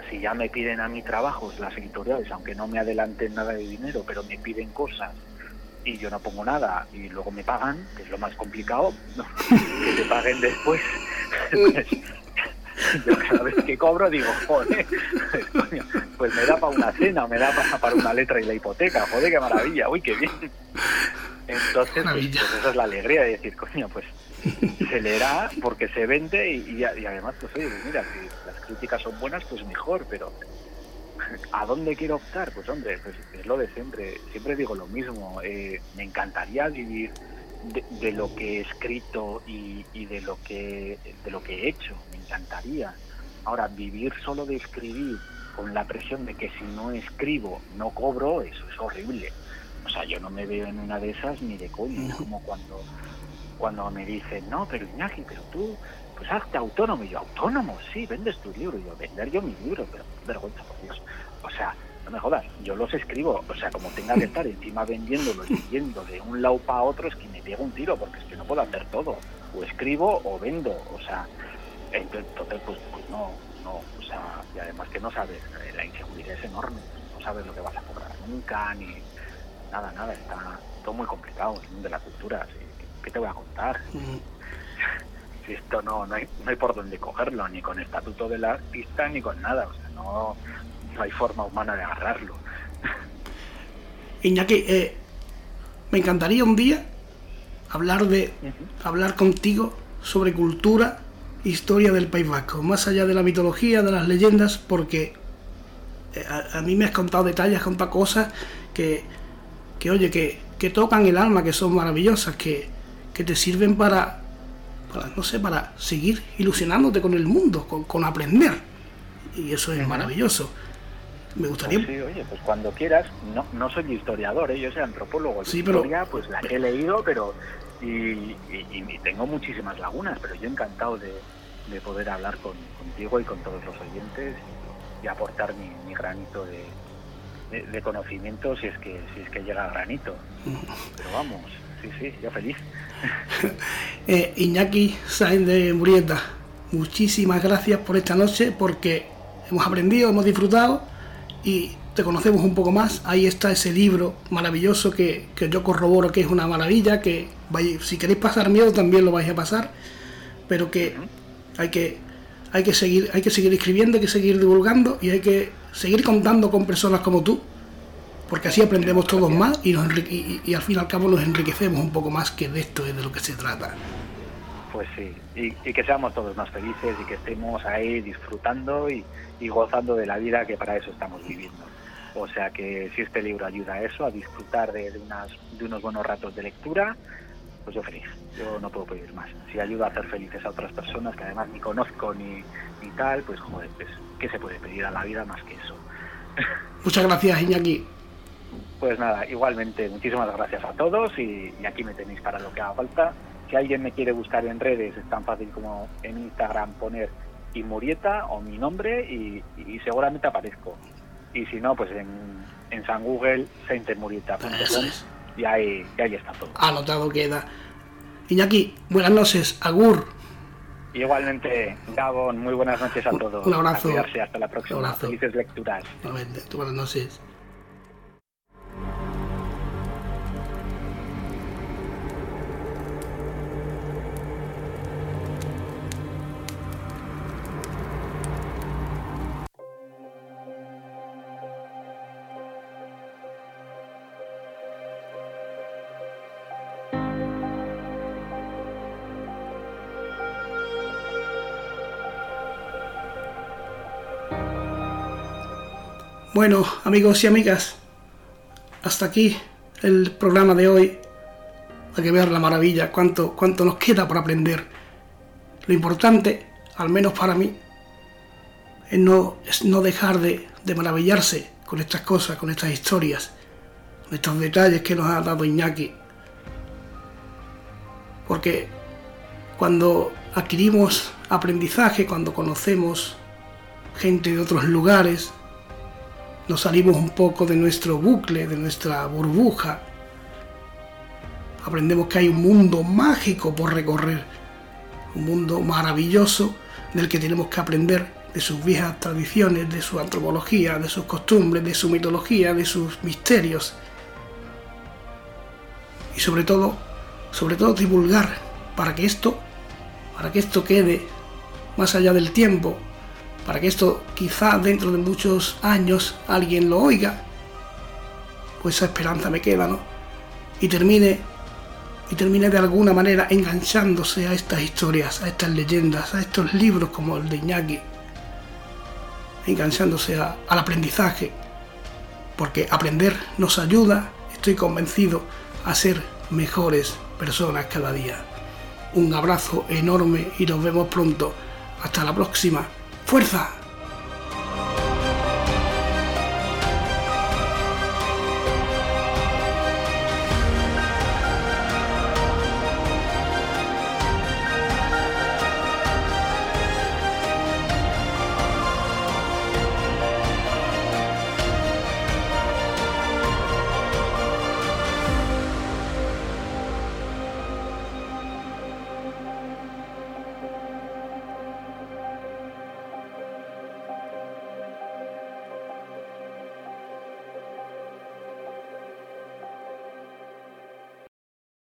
si ya me piden a mi trabajo las editoriales, aunque no me adelanten nada de dinero, pero me piden cosas y yo no pongo nada y luego me pagan, que es lo más complicado, que te paguen después. Pues, yo cada vez que cobro digo, joder, pues me da para una cena, me da para una letra y la hipoteca, joder, qué maravilla, uy, qué bien. Entonces, pues, pues, esa es la alegría de decir, coño, pues se leerá porque se vende y, además, pues oye, pues mira, si las críticas son buenas, pues mejor, pero ¿a dónde quiero optar? Pues hombre, pues es lo de siempre, siempre digo lo mismo, eh, me encantaría vivir de, lo que he escrito y, y, de lo que de lo que he hecho, me encantaría. Ahora, vivir solo de escribir con la presión de que si no escribo no cobro, eso es horrible. O sea, yo no me veo en una de esas ni de coño. Es como cuando, cuando me dicen, no, pero Iñaki, pero tú, pues hazte autónomo. Y yo, autónomo, sí, vendes tu libro. Y yo, vender yo mi libro, pero vergüenza, por Dios. O sea, no me jodas, yo los escribo. O sea, como tenga que estar encima vendiéndolo y yendo de un lado para otro, es que me pego un tiro, porque es que no puedo hacer todo. O escribo o vendo. O sea, entonces, pues, pues no, no. O sea, y además que no sabes, la inseguridad es enorme. No sabes lo que vas a cobrar nunca, ni nada, nada, está todo muy complicado el mundo de la cultura. ¿Qué te voy a contar? si esto no, no hay, no hay por dónde cogerlo, ni con estatuto del artista, ni con nada. O sea, no, no hay forma humana de agarrarlo. Iñaki, eh, me encantaría un día hablar de hablar contigo sobre cultura, historia del País Vasco, más allá de la mitología, de las leyendas, porque eh, a, a, mí me has contado detalles, has contado cosas que que oye, que, que tocan el alma, que son maravillosas, que, que te sirven para, para, no sé, para seguir ilusionándote con el mundo, con, con aprender. Y eso es maravilloso. Me gustaría... Pues sí, oye, pues cuando quieras, no, no soy historiador, ¿eh? yo soy antropólogo. Sí, pero... Historia, pues la he leído, pero... Y, y, tengo muchísimas lagunas, pero yo encantado de, de poder hablar con, contigo y con todos los oyentes y aportar mi, mi granito de, de, conocimiento si es que si es que llega a granito. Pero vamos, sí, sí, yo feliz. eh, Iñaki Sainz de Murieta, muchísimas gracias por esta noche porque hemos aprendido, hemos disfrutado y te conocemos un poco más. Ahí está ese libro maravilloso que, que yo corroboro que es una maravilla, que si queréis pasar miedo también lo vais a pasar, pero que hay que hay que seguir, hay que seguir escribiendo, hay que seguir divulgando y hay que seguir contando con personas como tú, porque así aprendemos todos más y, nos y, al fin y al cabo nos enriquecemos un poco más, que de esto es de lo que se trata. Pues sí, y, que seamos todos más felices y que estemos ahí disfrutando y, gozando de la vida que para eso estamos viviendo. O sea que si este libro ayuda a eso, a disfrutar de, unas, de unos buenos ratos de lectura, pues yo feliz, yo no puedo pedir más. Si ayuda a hacer felices a otras personas que además ni conozco ni, ni tal, pues joder, pues, ¿qué se puede pedir a la vida más que eso? Muchas gracias, Iñaki. Pues nada, igualmente, muchísimas gracias a todos y, aquí me tenéis para lo que haga falta. Si alguien me quiere buscar en redes, es tan fácil como en Instagram poner Inmurieta o mi nombre y, seguramente aparezco. Y si no, pues en, en San Google, saintemurieta.com y ahí, y ahí está todo. Anotado queda. Iñaki, buenas noches, Agur. Igualmente, Gabón, muy buenas noches a todos. Un abrazo. hasta la próxima. Felices lecturas. Buenas noches. Bueno, amigos y amigas, hasta aquí el programa de hoy. Hay que ver la maravilla, cuánto, cuánto nos queda por aprender. Lo importante, al menos para mí, es no, es no dejar de, de maravillarse con estas cosas, con estas historias, con estos detalles que nos ha dado Iñaki. Porque cuando adquirimos aprendizaje, cuando conocemos gente de otros lugares, nos salimos un poco de nuestro bucle, de nuestra burbuja. Aprendemos que hay un mundo mágico por recorrer, un mundo maravilloso del que tenemos que aprender de sus viejas tradiciones, de su antropología, de sus costumbres, de su mitología, de sus misterios. Y sobre todo, sobre todo divulgar para que esto, para que esto quede más allá del tiempo, para que esto quizá dentro de muchos años alguien lo oiga, pues esa esperanza me queda, ¿no? Y termine, y termine de alguna manera enganchándose a estas historias, a estas leyendas, a estos libros como el de Iñaki, enganchándose al aprendizaje, porque aprender nos ayuda, estoy convencido, a ser mejores personas cada día. Un abrazo enorme y nos vemos pronto. Hasta la próxima. ¡Fuerza!